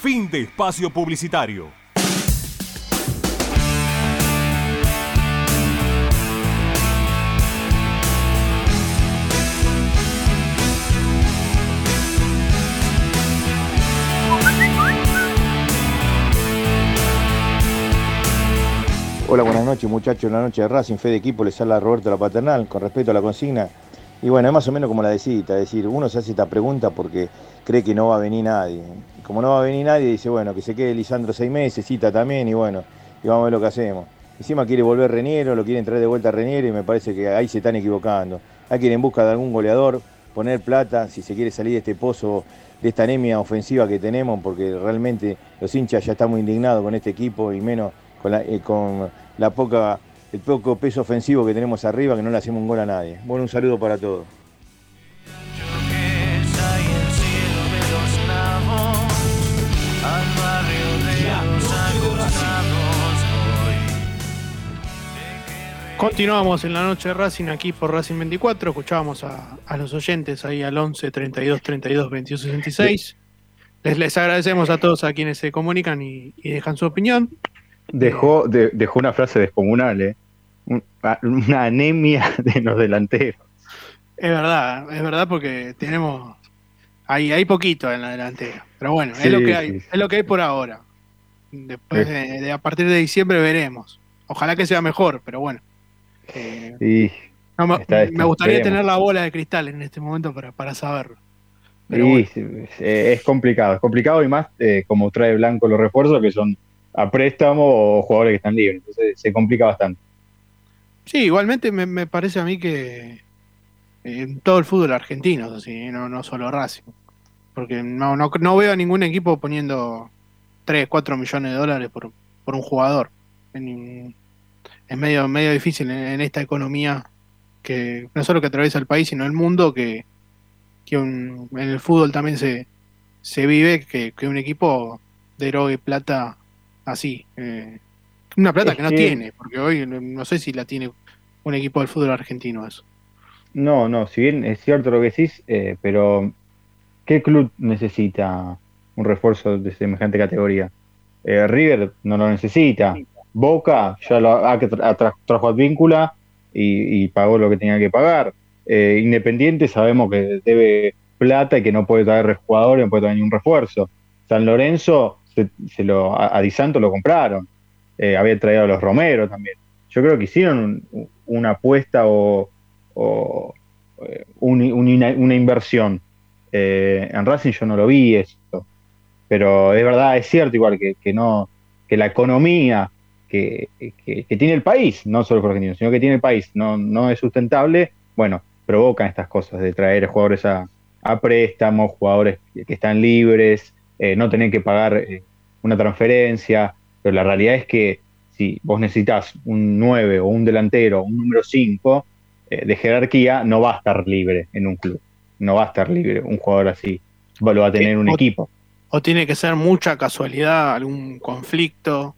Fin de espacio publicitario. Hola, buenas noches muchachos, la noche de Racing, fe de equipo, les habla Roberto La Paternal, con respecto a la consigna. Y bueno, es más o menos como la de Cita, es decir, uno se hace esta pregunta porque cree que no va a venir nadie. Como no va a venir nadie, dice, bueno, que se quede Lisandro seis meses, Cita también, y bueno, y vamos a ver lo que hacemos. Encima quiere volver Reniero, lo quieren traer de vuelta a Reniero y me parece que ahí se están equivocando. Hay que ir en busca de algún goleador, poner plata, si se quiere salir de este pozo, de esta anemia ofensiva que tenemos, porque realmente los hinchas ya están muy indignados con este equipo y menos con la, eh, con la poca, el poco peso ofensivo que tenemos arriba, que no le hacemos un gol a nadie. Bueno, un saludo para todos. Continuamos en la noche de Racing aquí por Racing 24. Escuchábamos a, a los oyentes ahí al 11 32 32 22 66. Les, les agradecemos a todos a quienes se comunican y, y dejan su opinión. Dejó, de- dejó una frase descomunal, ¿eh? Una anemia de los delanteros. Es verdad, es verdad porque tenemos. Hay, hay poquito en la delantera. Pero bueno, Sí, es lo que hay, sí, es lo que hay por ahora. Después de, de- a partir de diciembre veremos. Ojalá que sea mejor, pero bueno. Eh, Y, no, me, gustaría tener la bola de cristal en este momento para, para saberlo. Pero y, bueno. eh, es complicado, es complicado y más eh, como trae Blanco los refuerzos que son a préstamo o jugadores que están libres. Entonces se complica bastante. Sí, igualmente me, me parece a mí que en todo el fútbol argentino, así, no, no solo Racing. Porque no, no, no veo a ningún equipo poniendo 3, 4 millones de dólares por, por un jugador. En- es medio, medio difícil en, en esta economía que no solo que atraviesa el país, sino el mundo, que, que un- en el fútbol también se, se vive que, que un equipo derogue plata así. eh, una plata Es que no que- tiene, porque hoy no- no sé si la tiene un equipo del fútbol argentino eso. No, no, si bien es cierto lo que decís, eh, pero ¿qué club necesita un refuerzo de semejante categoría? Eh, River no lo necesita. Boca ya lo tra- trajo Advíncula y, pagó lo que tenía que pagar. Eh, Independiente sabemos que debe plata y que no puede traer jugadores, no puede traer ni un refuerzo. San Lorenzo, se, lo, a, a Di Santo lo compraron. Eh, había traído a los Romero también. Yo creo que hicieron un- una apuesta o, eh, un- una, inversión. En Racing yo no lo vi esto. Pero es verdad, es cierto igual que, que no, que la economía que, que- que tiene el país, no solo por argentino, sino que tiene el país, no, no es sustentable, bueno, provocan estas cosas de traer jugadores a, a préstamos, jugadores que, que están libres, eh, no tener que pagar eh, una transferencia, pero la realidad es que si vos necesitas un 9 o un delantero, un número 5 eh, de jerarquía, no va a estar libre en un club, no va a estar libre un jugador así, lo va a tener un o- equipo. O tiene que ser mucha casualidad, algún conflicto,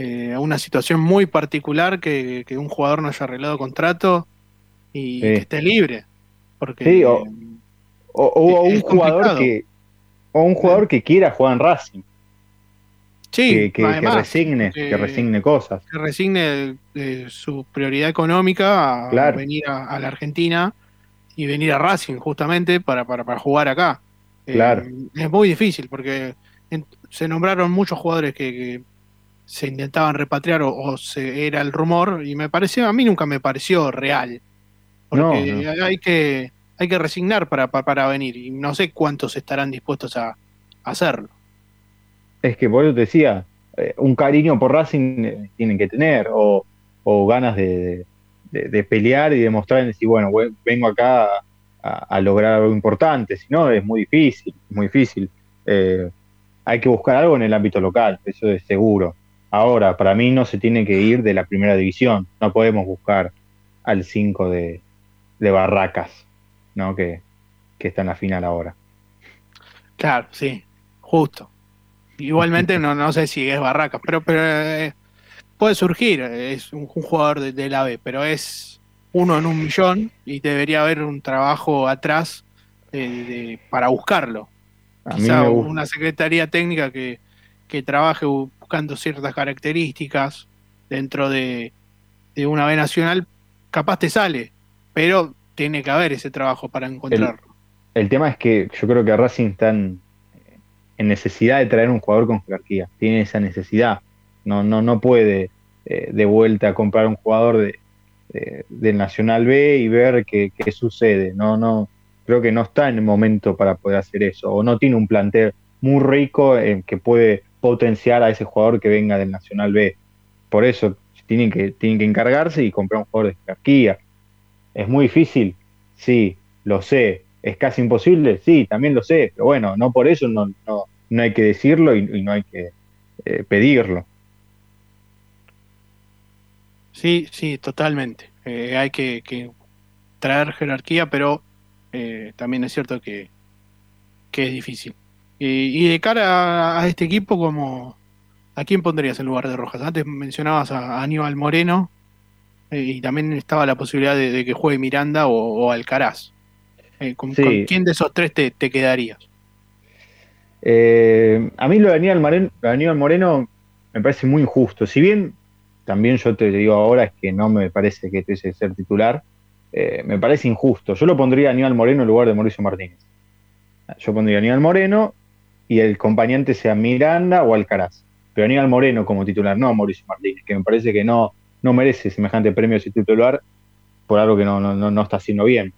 eh, una situación muy particular que, que un jugador no haya arreglado contrato y Sí. que esté libre. Porque Sí, o, o- o es un jugador que o un jugador que quiera jugar en Racing, sí, que, que- que además, resigne, que- que resigne cosas. que resigne eh, su prioridad económica a Claro. venir a, a la Argentina y venir a Racing justamente para, para, para jugar acá. Eh, Claro. es muy difícil porque en- se nombraron muchos jugadores que se intentaban repatriar o, o se, era el rumor y me pareció, a mí nunca me pareció real. Porque No, no. hay que hay que resignar para, para, para venir y no sé cuántos estarán dispuestos a, a hacerlo. Es que por eso te decía, eh, un cariño por Racing eh, tienen que tener, o, o ganas de, de- de pelear y demostrar, decir, bueno, vengo acá a, a lograr algo importante, si no es muy difícil, muy difícil. Eh, hay que buscar algo en el ámbito local, eso es seguro. Ahora, para mí no se tiene que ir de la primera división. No podemos buscar al 5 de, de, Barracas, ¿no? Que, que está en la final ahora. Claro, sí, justo. Igualmente no, no sé si es Barracas, pero, pero eh, puede surgir, es un, jugador de, la B, pero es uno en un millón y debería haber un trabajo atrás para buscarlo. Quizá una secretaría técnica que, que trabaje buscando ciertas características dentro de, una B nacional, capaz te sale, pero tiene que haber ese trabajo para encontrarlo. El, tema es que yo creo que Racing está en, necesidad de traer un jugador con jerarquía, tiene esa necesidad, no, no, no puede eh, de vuelta comprar un jugador de, del Nacional B y ver qué, qué sucede, no, no, creo que no está en el momento para poder hacer eso, o no tiene un plantel muy rico en que puede potenciar a ese jugador que venga del Nacional B. Por eso tienen que, tienen que encargarse y comprar un jugador de jerarquía. ¿Es muy difícil? Sí, lo sé. ¿Es casi imposible? Sí, también lo sé. Pero bueno, no por eso no, no, no hay que decirlo y, no hay que eh, pedirlo. Sí, sí, totalmente. Eh, hay que, que, traer jerarquía, pero eh, también es cierto que, que es difícil. Y de cara a, este equipo, como ¿a quién pondrías en lugar de Rojas? Antes mencionabas a, Aníbal Moreno eh, y también estaba la posibilidad de, que juegue Miranda o, Alcaraz. Eh, ¿con, quién de esos tres te, quedarías? a mí lo de, Aníbal Moreno, lo de Aníbal Moreno me parece muy injusto. Si bien también yo te digo ahora es que no me parece que tuviese que ser titular, eh, me parece injusto. Yo lo pondría a Aníbal Moreno en lugar de Mauricio Martínez. Yo pondría a Aníbal Moreno y el compañante sea Miranda o Alcaraz. Pero Aníbal Moreno como titular, no Mauricio Martínez, que me parece que no, no merece semejante premio ese titular por algo que no, no, no está haciendo bien.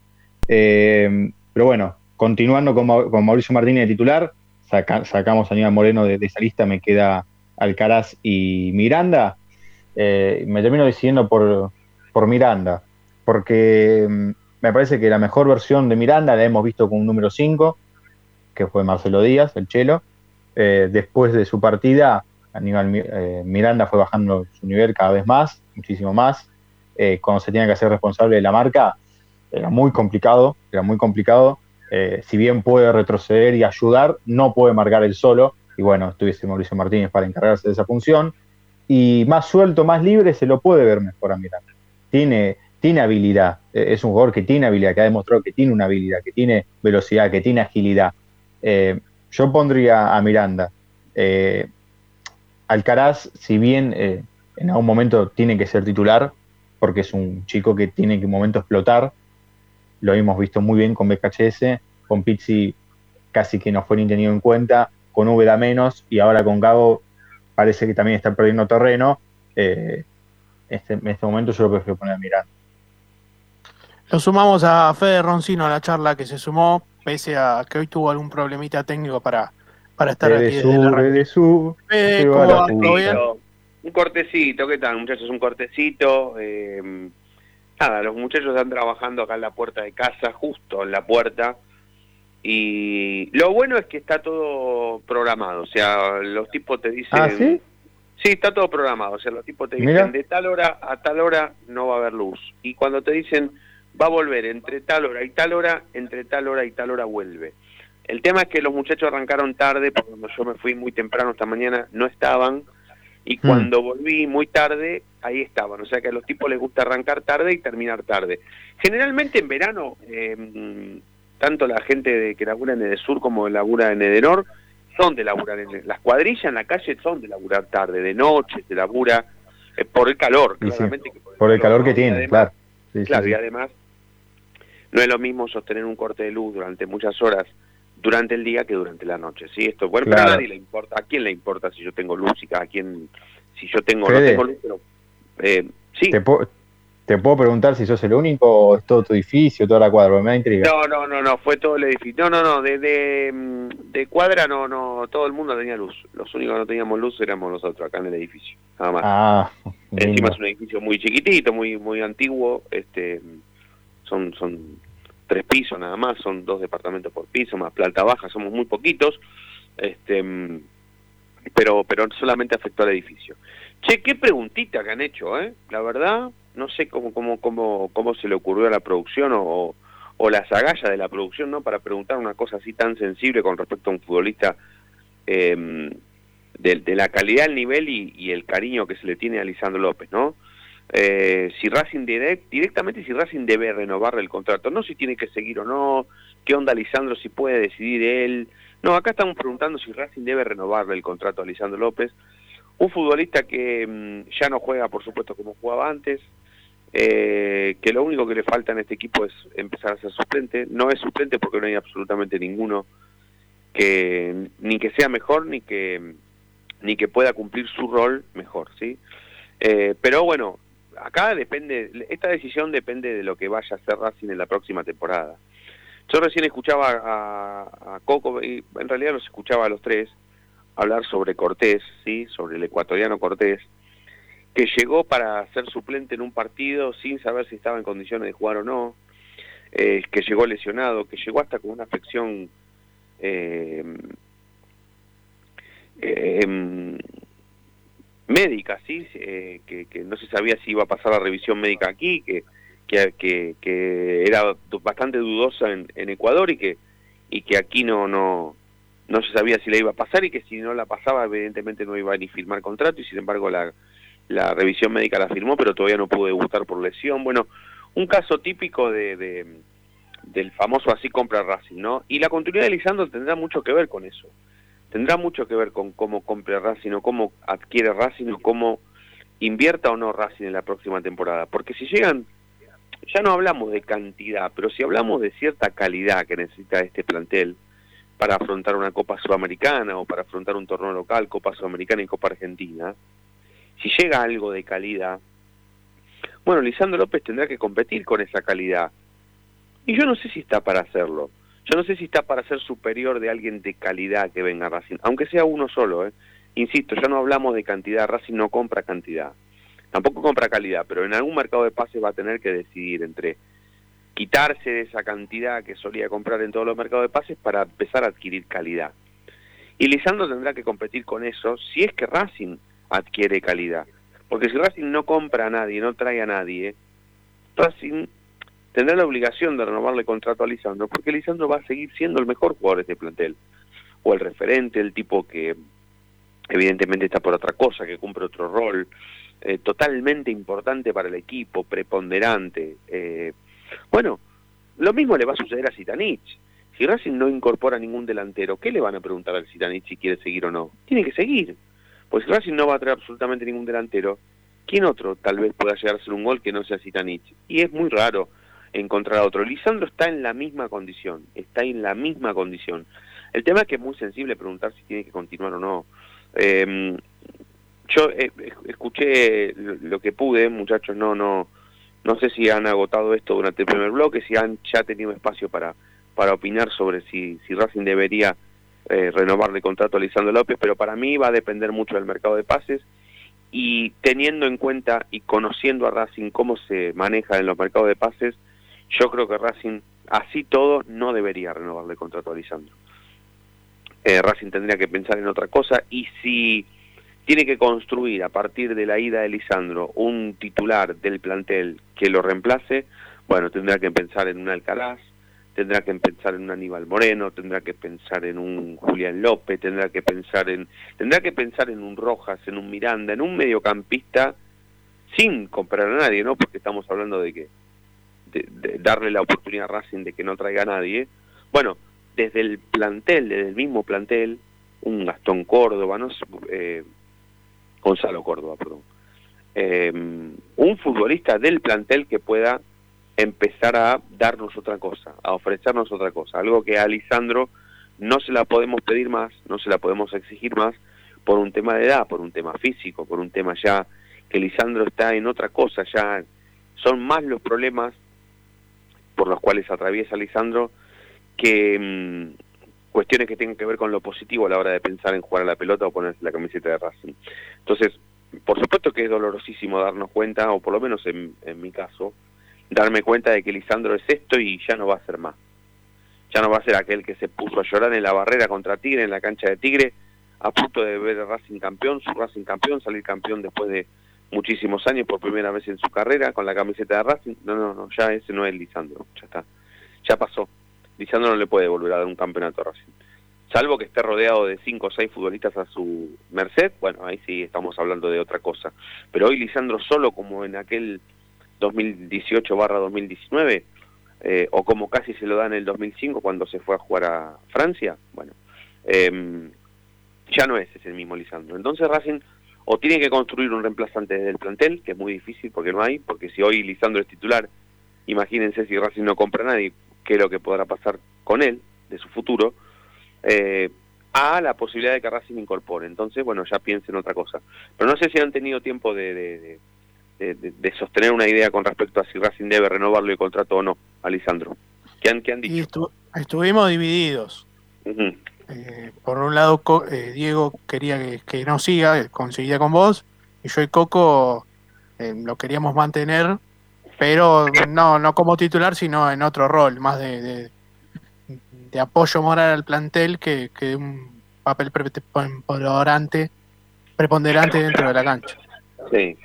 Eh, pero bueno, continuando con, Mauricio Martínez de titular, sacamos a Aníbal Moreno de, esa lista, me queda Alcaraz y Miranda. Eh, me termino decidiendo por, por Miranda porque mm, me parece que la mejor versión de Miranda la hemos visto con un número 5, que fue Marcelo Díaz, el Chelo. Eh, después de su partida, Aníbal eh, Miranda fue bajando su nivel cada vez más, muchísimo más. Eh, cuando se tenía que hacer responsable de la marca, era muy complicado, era muy complicado. si bien puede retroceder y ayudar, no puede marcar el solo. Y bueno, estuviese Mauricio Martínez para encargarse de esa función. Y más suelto, más libre, se lo puede ver mejor a Miranda. Tiene, tiene habilidad, es un jugador que tiene habilidad, que ha demostrado que tiene una habilidad, que tiene velocidad, que tiene agilidad. Eh, yo pondría a Miranda. Eh, Alcaraz, si bien en algún momento tiene que ser titular, porque es un chico que tiene que un momento explotar, lo hemos visto muy bien con BKHS, con Pizzi casi que no fue ni tenido en cuenta, con Úbeda menos, y ahora con Gago parece que también está perdiendo terreno. Este, en este momento yo lo prefiero poner a Miranda. Lo sumamos a Fede Roncino a la charla que se sumó, pese a que hoy tuvo algún problemita técnico para, para estar aquí. de su, Un cortecito, ¿qué tal muchachos? Un cortecito. Eh, nada, los muchachos están trabajando acá en la puerta de casa, justo en la puerta. Y lo bueno es que está todo programado, o sea, los tipos te dicen... ¿Ah, sí? Sí, está todo programado, o sea, los tipos te dicen de tal hora a tal hora no va a haber luz. Y cuando te dicen va a volver entre tal hora y tal hora, entre tal hora y tal hora vuelve. El tema es que los muchachos arrancaron tarde, porque cuando yo me fui muy temprano esta mañana no estaban, y hmm. cuando volví muy tarde, ahí estaban. O sea que a los tipos les gusta arrancar tarde y terminar tarde. Generalmente en verano, eh, tanto la gente de, que labura en Edesur como labura en Edenor, son de laburar en las cuadrillas en la calle son de laburar tarde, de noche, de labura eh, por el calor, por, el calor, que tiene, claro. claro, y además no es lo mismo sostener un corte de luz durante muchas horas durante el día que durante la noche. ¿sí? Esto, bueno, a nadie le importa. ¿A quién le importa si yo tengo luz y a quién, si yo tengo no tengo luz? Pero, eh, sí. ¿Te, ¿Te, puedo preguntar si sos el único o es todo tu edificio, toda la cuadra? Me da intriga. No, no, no, no, fue todo el edificio. No, no, no, de, de, cuadra no, no, todo el mundo tenía luz. Los únicos que no teníamos luz éramos nosotros acá en el edificio, nada más. Ah, Encima es un edificio muy chiquitito, muy, muy antiguo, este son, son tres pisos nada más, son dos departamentos por piso, más planta baja, somos muy poquitos, este, pero, pero solamente afectó al edificio. Che, qué preguntita que han hecho, ¿eh? La verdad, no sé cómo, cómo, cómo, cómo se le ocurrió a la producción o, o las agallas de la producción, ¿no? Para preguntar una cosa así tan sensible con respecto a un futbolista eh, de, la calidad, el nivel y, el cariño que se le tiene a Lisandro López, ¿no? Eh, si Racing direct, directamente si Racing debe renovarle el contrato, no si tiene que seguir o no, qué onda Lisandro, si puede decidir él. No, acá estamos preguntando si Racing debe renovarle el contrato a Lisandro López, un futbolista que mm, ya no juega, por supuesto, como jugaba antes, eh, que lo único que le falta en este equipo es empezar a ser suplente. No es suplente porque no hay absolutamente ninguno que ni que sea mejor ni que ni que pueda cumplir su rol mejor, ¿sí? Eh, pero bueno, acá depende, esta decisión depende de lo que vaya a hacer Racing en la próxima temporada. Yo recién escuchaba a, Coco, y en realidad los escuchaba a los tres, hablar sobre Cortés, ¿sí? sobre el ecuatoriano Cortés, que llegó para ser suplente en un partido sin saber si estaba en condiciones de jugar o no, eh, que llegó lesionado, que llegó hasta con una afección eh, eh, médica, ¿sí? Eh, que, no se sabía si iba a pasar la revisión médica aquí, que, que, que, era bastante dudosa en, Ecuador y que, y que aquí no, no, no se sabía si la iba a pasar y que si no la pasaba evidentemente no iba a ni firmar contrato y sin embargo la, la revisión médica la firmó pero todavía no pudo debutar por lesión. Bueno, un caso típico de, de del famoso así compra Racing, ¿no? Y la continuidad de Lisandro tendrá mucho que ver con eso tendrá mucho que ver con cómo compre Racing o cómo adquiere Racing o cómo invierta o no Racing en la próxima temporada. Porque si llegan, ya no hablamos de cantidad, pero si hablamos de cierta calidad que necesita este plantel para afrontar una Copa Sudamericana o para afrontar un torneo local, Copa Sudamericana y Copa Argentina, si llega algo de calidad, bueno, Lisandro López tendrá que competir con esa calidad. Y yo no sé si está para hacerlo. Yo no sé si está para ser superior de alguien de calidad que venga a Racing, aunque sea uno solo, ¿eh? Insisto, ya no hablamos de cantidad, Racing no compra cantidad, tampoco compra calidad, pero en algún mercado de pases va a tener que decidir entre quitarse de esa cantidad que solía comprar en todos los mercados de pases para empezar a adquirir calidad. Y Lisandro tendrá que competir con eso si es que Racing adquiere calidad. Porque si Racing no compra a nadie, no trae a nadie, Racing tendrá la obligación de renovarle contrato a Lisandro, porque Lisandro va a seguir siendo el mejor jugador de este plantel, o el referente, el tipo que evidentemente está por otra cosa, que cumple otro rol, eh, totalmente importante para el equipo, preponderante. Eh, bueno, lo mismo le va a suceder a Zitanich. Si Racing no incorpora ningún delantero, ¿qué le van a preguntar al Zitanich si quiere seguir o no? Tiene que seguir. Pues si Racing no va a traer absolutamente ningún delantero, ¿quién otro tal vez pueda llegar a un gol que no sea Zitanich? Y es muy raro encontrar a otro. Lisandro está en la misma condición, está en la misma condición. El tema es que es muy sensible preguntar si tiene que continuar o no. Eh, yo eh, escuché lo que pude, muchachos, no, no, no sé si han agotado esto durante el primer bloque, si han ya tenido espacio para, para opinar sobre si, si Racing debería eh, renovarle contrato a Lisandro López, pero para mí va a depender mucho del mercado de pases y teniendo en cuenta y conociendo a Racing cómo se maneja en los mercados de pases, yo creo que Racing, así todo, no debería renovarle el contrato a Lisandro. Eh, Racing tendría que pensar en otra cosa y si tiene que construir a partir de la ida de Lisandro un titular del plantel que lo reemplace, bueno, tendrá que pensar en un Alcaraz, tendrá que pensar en un Aníbal Moreno, tendrá que pensar en un Julián López, tendrá que pensar en tendrá que pensar en un Rojas, en un Miranda, en un mediocampista sin comprar a nadie, ¿no? Porque estamos hablando de que de, darle la oportunidad a Racing de que no traiga a nadie. Bueno, desde el plantel, desde el mismo plantel, un Gastón Córdoba, no eh, Gonzalo Córdoba, perdón, eh, un futbolista del plantel que pueda empezar a darnos otra cosa, a ofrecernos otra cosa, algo que a Lisandro no se la podemos pedir más, no se la podemos exigir más por un tema de edad, por un tema físico, por un tema ya que Lisandro está en otra cosa, ya son más los problemas por los cuales atraviesa Lisandro que mm, cuestiones que tengan que ver con lo positivo a la hora de pensar en jugar a la pelota o ponerse la camiseta de Racing. Entonces, por supuesto que es dolorosísimo darnos cuenta, o por lo menos en, mi caso, darme cuenta de que Lisandro es esto y ya no va a ser más. Ya no va a ser aquel que se puso a llorar en la barrera contra Tigre, en la cancha de Tigre, a punto de ver a Racing campeón, su Racing campeón, salir campeón después de muchísimos años por primera vez en su carrera con la camiseta de Racing. No, no, no, ya ese no es Lisandro, ya está, ya pasó. Lisandro no le puede volver a dar un campeonato a Racing. Salvo que esté rodeado de cinco o seis futbolistas a su merced, bueno, ahí sí estamos hablando de otra cosa. Pero hoy Lisandro solo, como en aquel 2018 barra 2019, eh, o como casi se lo da en el 2005 cuando se fue a jugar a Francia, bueno, eh, ya no es ese mismo Lisandro. Entonces Racing o tiene que construir un reemplazante desde el plantel, que es muy difícil porque no hay, porque si hoy Lisandro es titular, imagínense si Racing no compra a nadie, qué es lo que podrá pasar con él, de su futuro, eh, a la posibilidad de que Racing incorpore. Entonces, bueno, ya piensen otra cosa. Pero no sé si han tenido tiempo de, de, sostener una idea con respecto a si Racing debe renovarlo el contrato o no, a Lisandro. ¿Qué han, qué han dicho? estuvimos divididos. Eh, por un lado, eh, Diego quería que, no siga, conseguía con vos, y yo y Coco eh, lo queríamos mantener, pero no, no como titular, sino en otro rol, más de, de, apoyo moral al plantel que, que un papel preponderante, preponderante dentro de la cancha. Sí,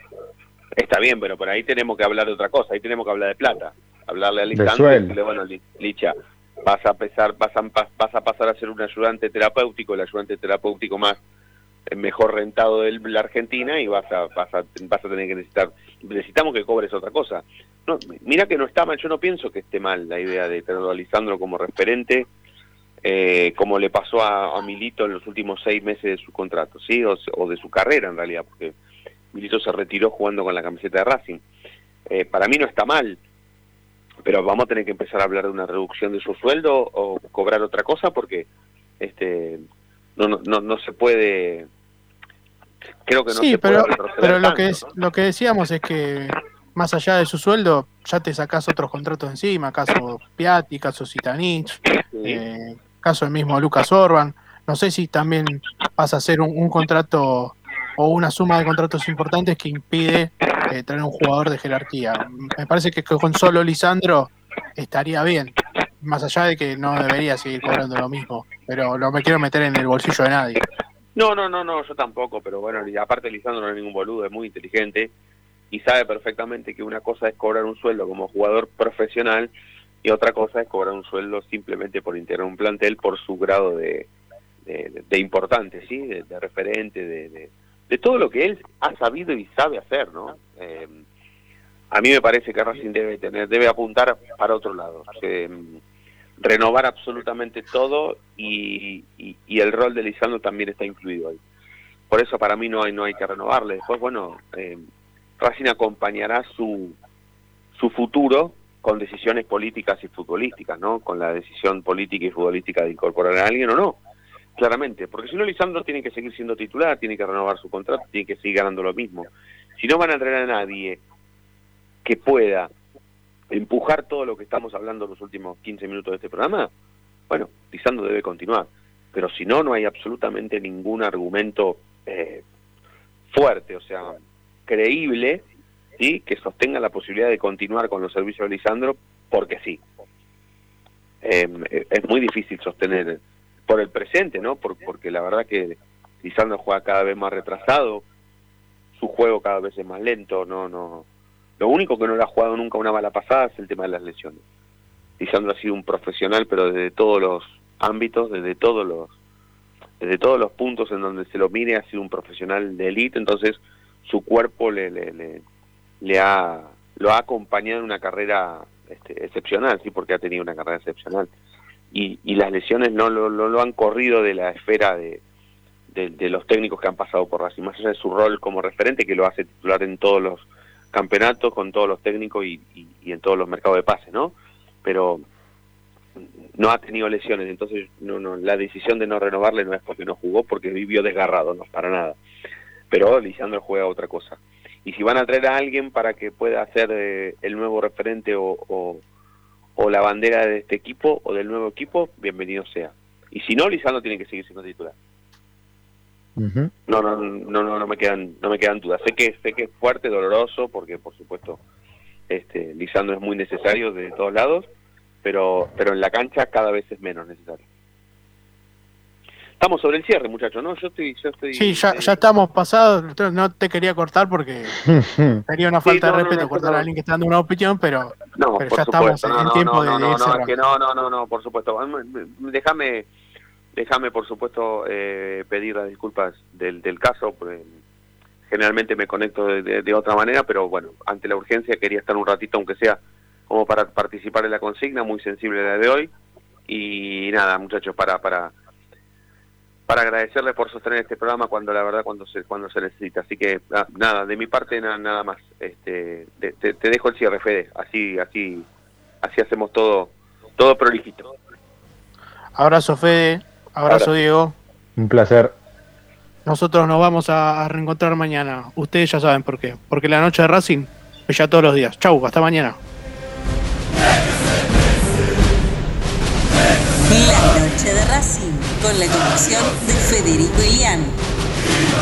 está bien, pero por ahí tenemos que hablar de otra cosa, ahí tenemos que hablar de plata, hablarle al instante, bueno, Licha, vas a pasar, vas a, vas a pasar a ser un ayudante terapéutico, el ayudante terapéutico más eh, mejor rentado de la Argentina y vas a, vas a, vas a tener que necesitar, necesitamos que cobres otra cosa. No, mira que no está mal, yo no pienso que esté mal la idea de tenerlo a Lisandro como referente, eh, como le pasó a, Milito en los últimos seis meses de su contrato, ¿sí? O, o, de su carrera en realidad, porque Milito se retiró jugando con la camiseta de Racing. Eh, para mí no está mal, pero vamos a tener que empezar a hablar de una reducción de su sueldo o cobrar otra cosa porque este no no no, se puede creo que no sí, se pero, puede pero lo que es, lo que decíamos es que más allá de su sueldo ya te sacás otros contratos encima caso Piatti caso Sitanich eh, caso el mismo Lucas Orban. No sé si también pasa a ser un contrato o una suma de contratos importantes que impide traer un jugador de jerarquía. Me parece que con solo Lisandro estaría bien, más allá de que no debería seguir cobrando lo mismo, pero no me quiero meter en el bolsillo de nadie. No, no, no, no, yo tampoco, pero bueno, aparte Lisandro no es ningún boludo, es muy inteligente y sabe perfectamente que una cosa es cobrar un sueldo como jugador profesional y otra cosa es cobrar un sueldo simplemente por integrar un plantel por su grado de, de, importante, ¿sí? De, referente, de, de todo lo que él ha sabido y sabe hacer, ¿no? Eh, a mí me parece que Racing debe tener, debe apuntar para otro lado, renovar absolutamente todo y, el rol de Lisandro también está incluido ahí. Por eso para mí no hay no hay que renovarle. Después, bueno, eh, Racing acompañará su su futuro con decisiones políticas y futbolísticas, ¿no? Con la decisión política y futbolística de incorporar a alguien o no claramente, porque si no Lisandro tiene que seguir siendo titular, tiene que renovar su contrato, tiene que seguir ganando lo mismo. Si no van a traer a nadie que pueda empujar todo lo que estamos hablando en los últimos 15 minutos de este programa, bueno, Lisandro debe continuar. Pero si no, no hay absolutamente ningún argumento eh, fuerte, o sea, creíble, ¿sí? que sostenga la posibilidad de continuar con los servicios de Lisandro, porque sí. Em, es muy difícil sostener por el presente, ¿no? porque la verdad que Lisandro juega cada vez más retrasado, su juego cada vez es más lento, no, no. Lo único que no le ha jugado nunca una mala pasada es el tema de las lesiones. Lisandro ha sido un profesional, pero desde todos los ámbitos, desde todos los, desde todos los puntos en donde se lo mire, ha sido un profesional de élite, entonces su cuerpo le, le, le, ha, lo ha acompañado en una carrera este, excepcional, sí, porque ha tenido una carrera excepcional y, las lesiones no lo, han corrido de la esfera de, de, los técnicos que han pasado por Racing, más allá de su rol como referente, que lo hace titular en todos los campeonatos, con todos los técnicos y, en todos los mercados de pases, ¿no? Pero no ha tenido lesiones, entonces no, no, la decisión de no renovarle no es porque no jugó, porque vivió desgarrado, no para nada. Pero Lisandro juega otra cosa. Y si van a traer a alguien para que pueda ser eh, el nuevo referente o o la bandera de este equipo o del nuevo equipo, bienvenido sea. Y si no, Lisandro tiene que seguir siendo titular. No, no, no, no, no me quedan, no me quedan dudas. Sé que, sé que es fuerte, doloroso, porque por supuesto, este, Lisandro es muy necesario de todos lados, pero, pero en la cancha cada vez es menos necesario. Estamos sobre el cierre, muchachos, ¿no? Yo estoy... Yo estoy sí, ya, ya estamos pasados. No te quería cortar porque sería una falta de respeto cortar a alguien que está dando una opinión, pero, no, pero ya estamos en no, tiempo no, de, no, de no, que no, no, no, no, por supuesto. Déjame, déjame, por supuesto, eh, pedir las disculpas del, del caso. Pues, generalmente me conecto de, de, otra manera, pero bueno, ante la urgencia quería estar un ratito, aunque sea como para participar en la consigna, muy sensible la de hoy. Y nada, muchachos, para... para para agradecerle por sostener este programa cuando la verdad cuando se cuando se necesita así que nada de mi parte nada, nada más este te, te, dejo el cierre Fede así así así hacemos todo todo prolijito abrazo Fede abrazo, Diego. Un placer. Nosotros nos vamos a, a, reencontrar mañana. Ustedes ya saben por qué. Porque la noche de Racing es ya todos los días. Chau hasta mañana. La noche de Racing con la conducción de Federico Ilián.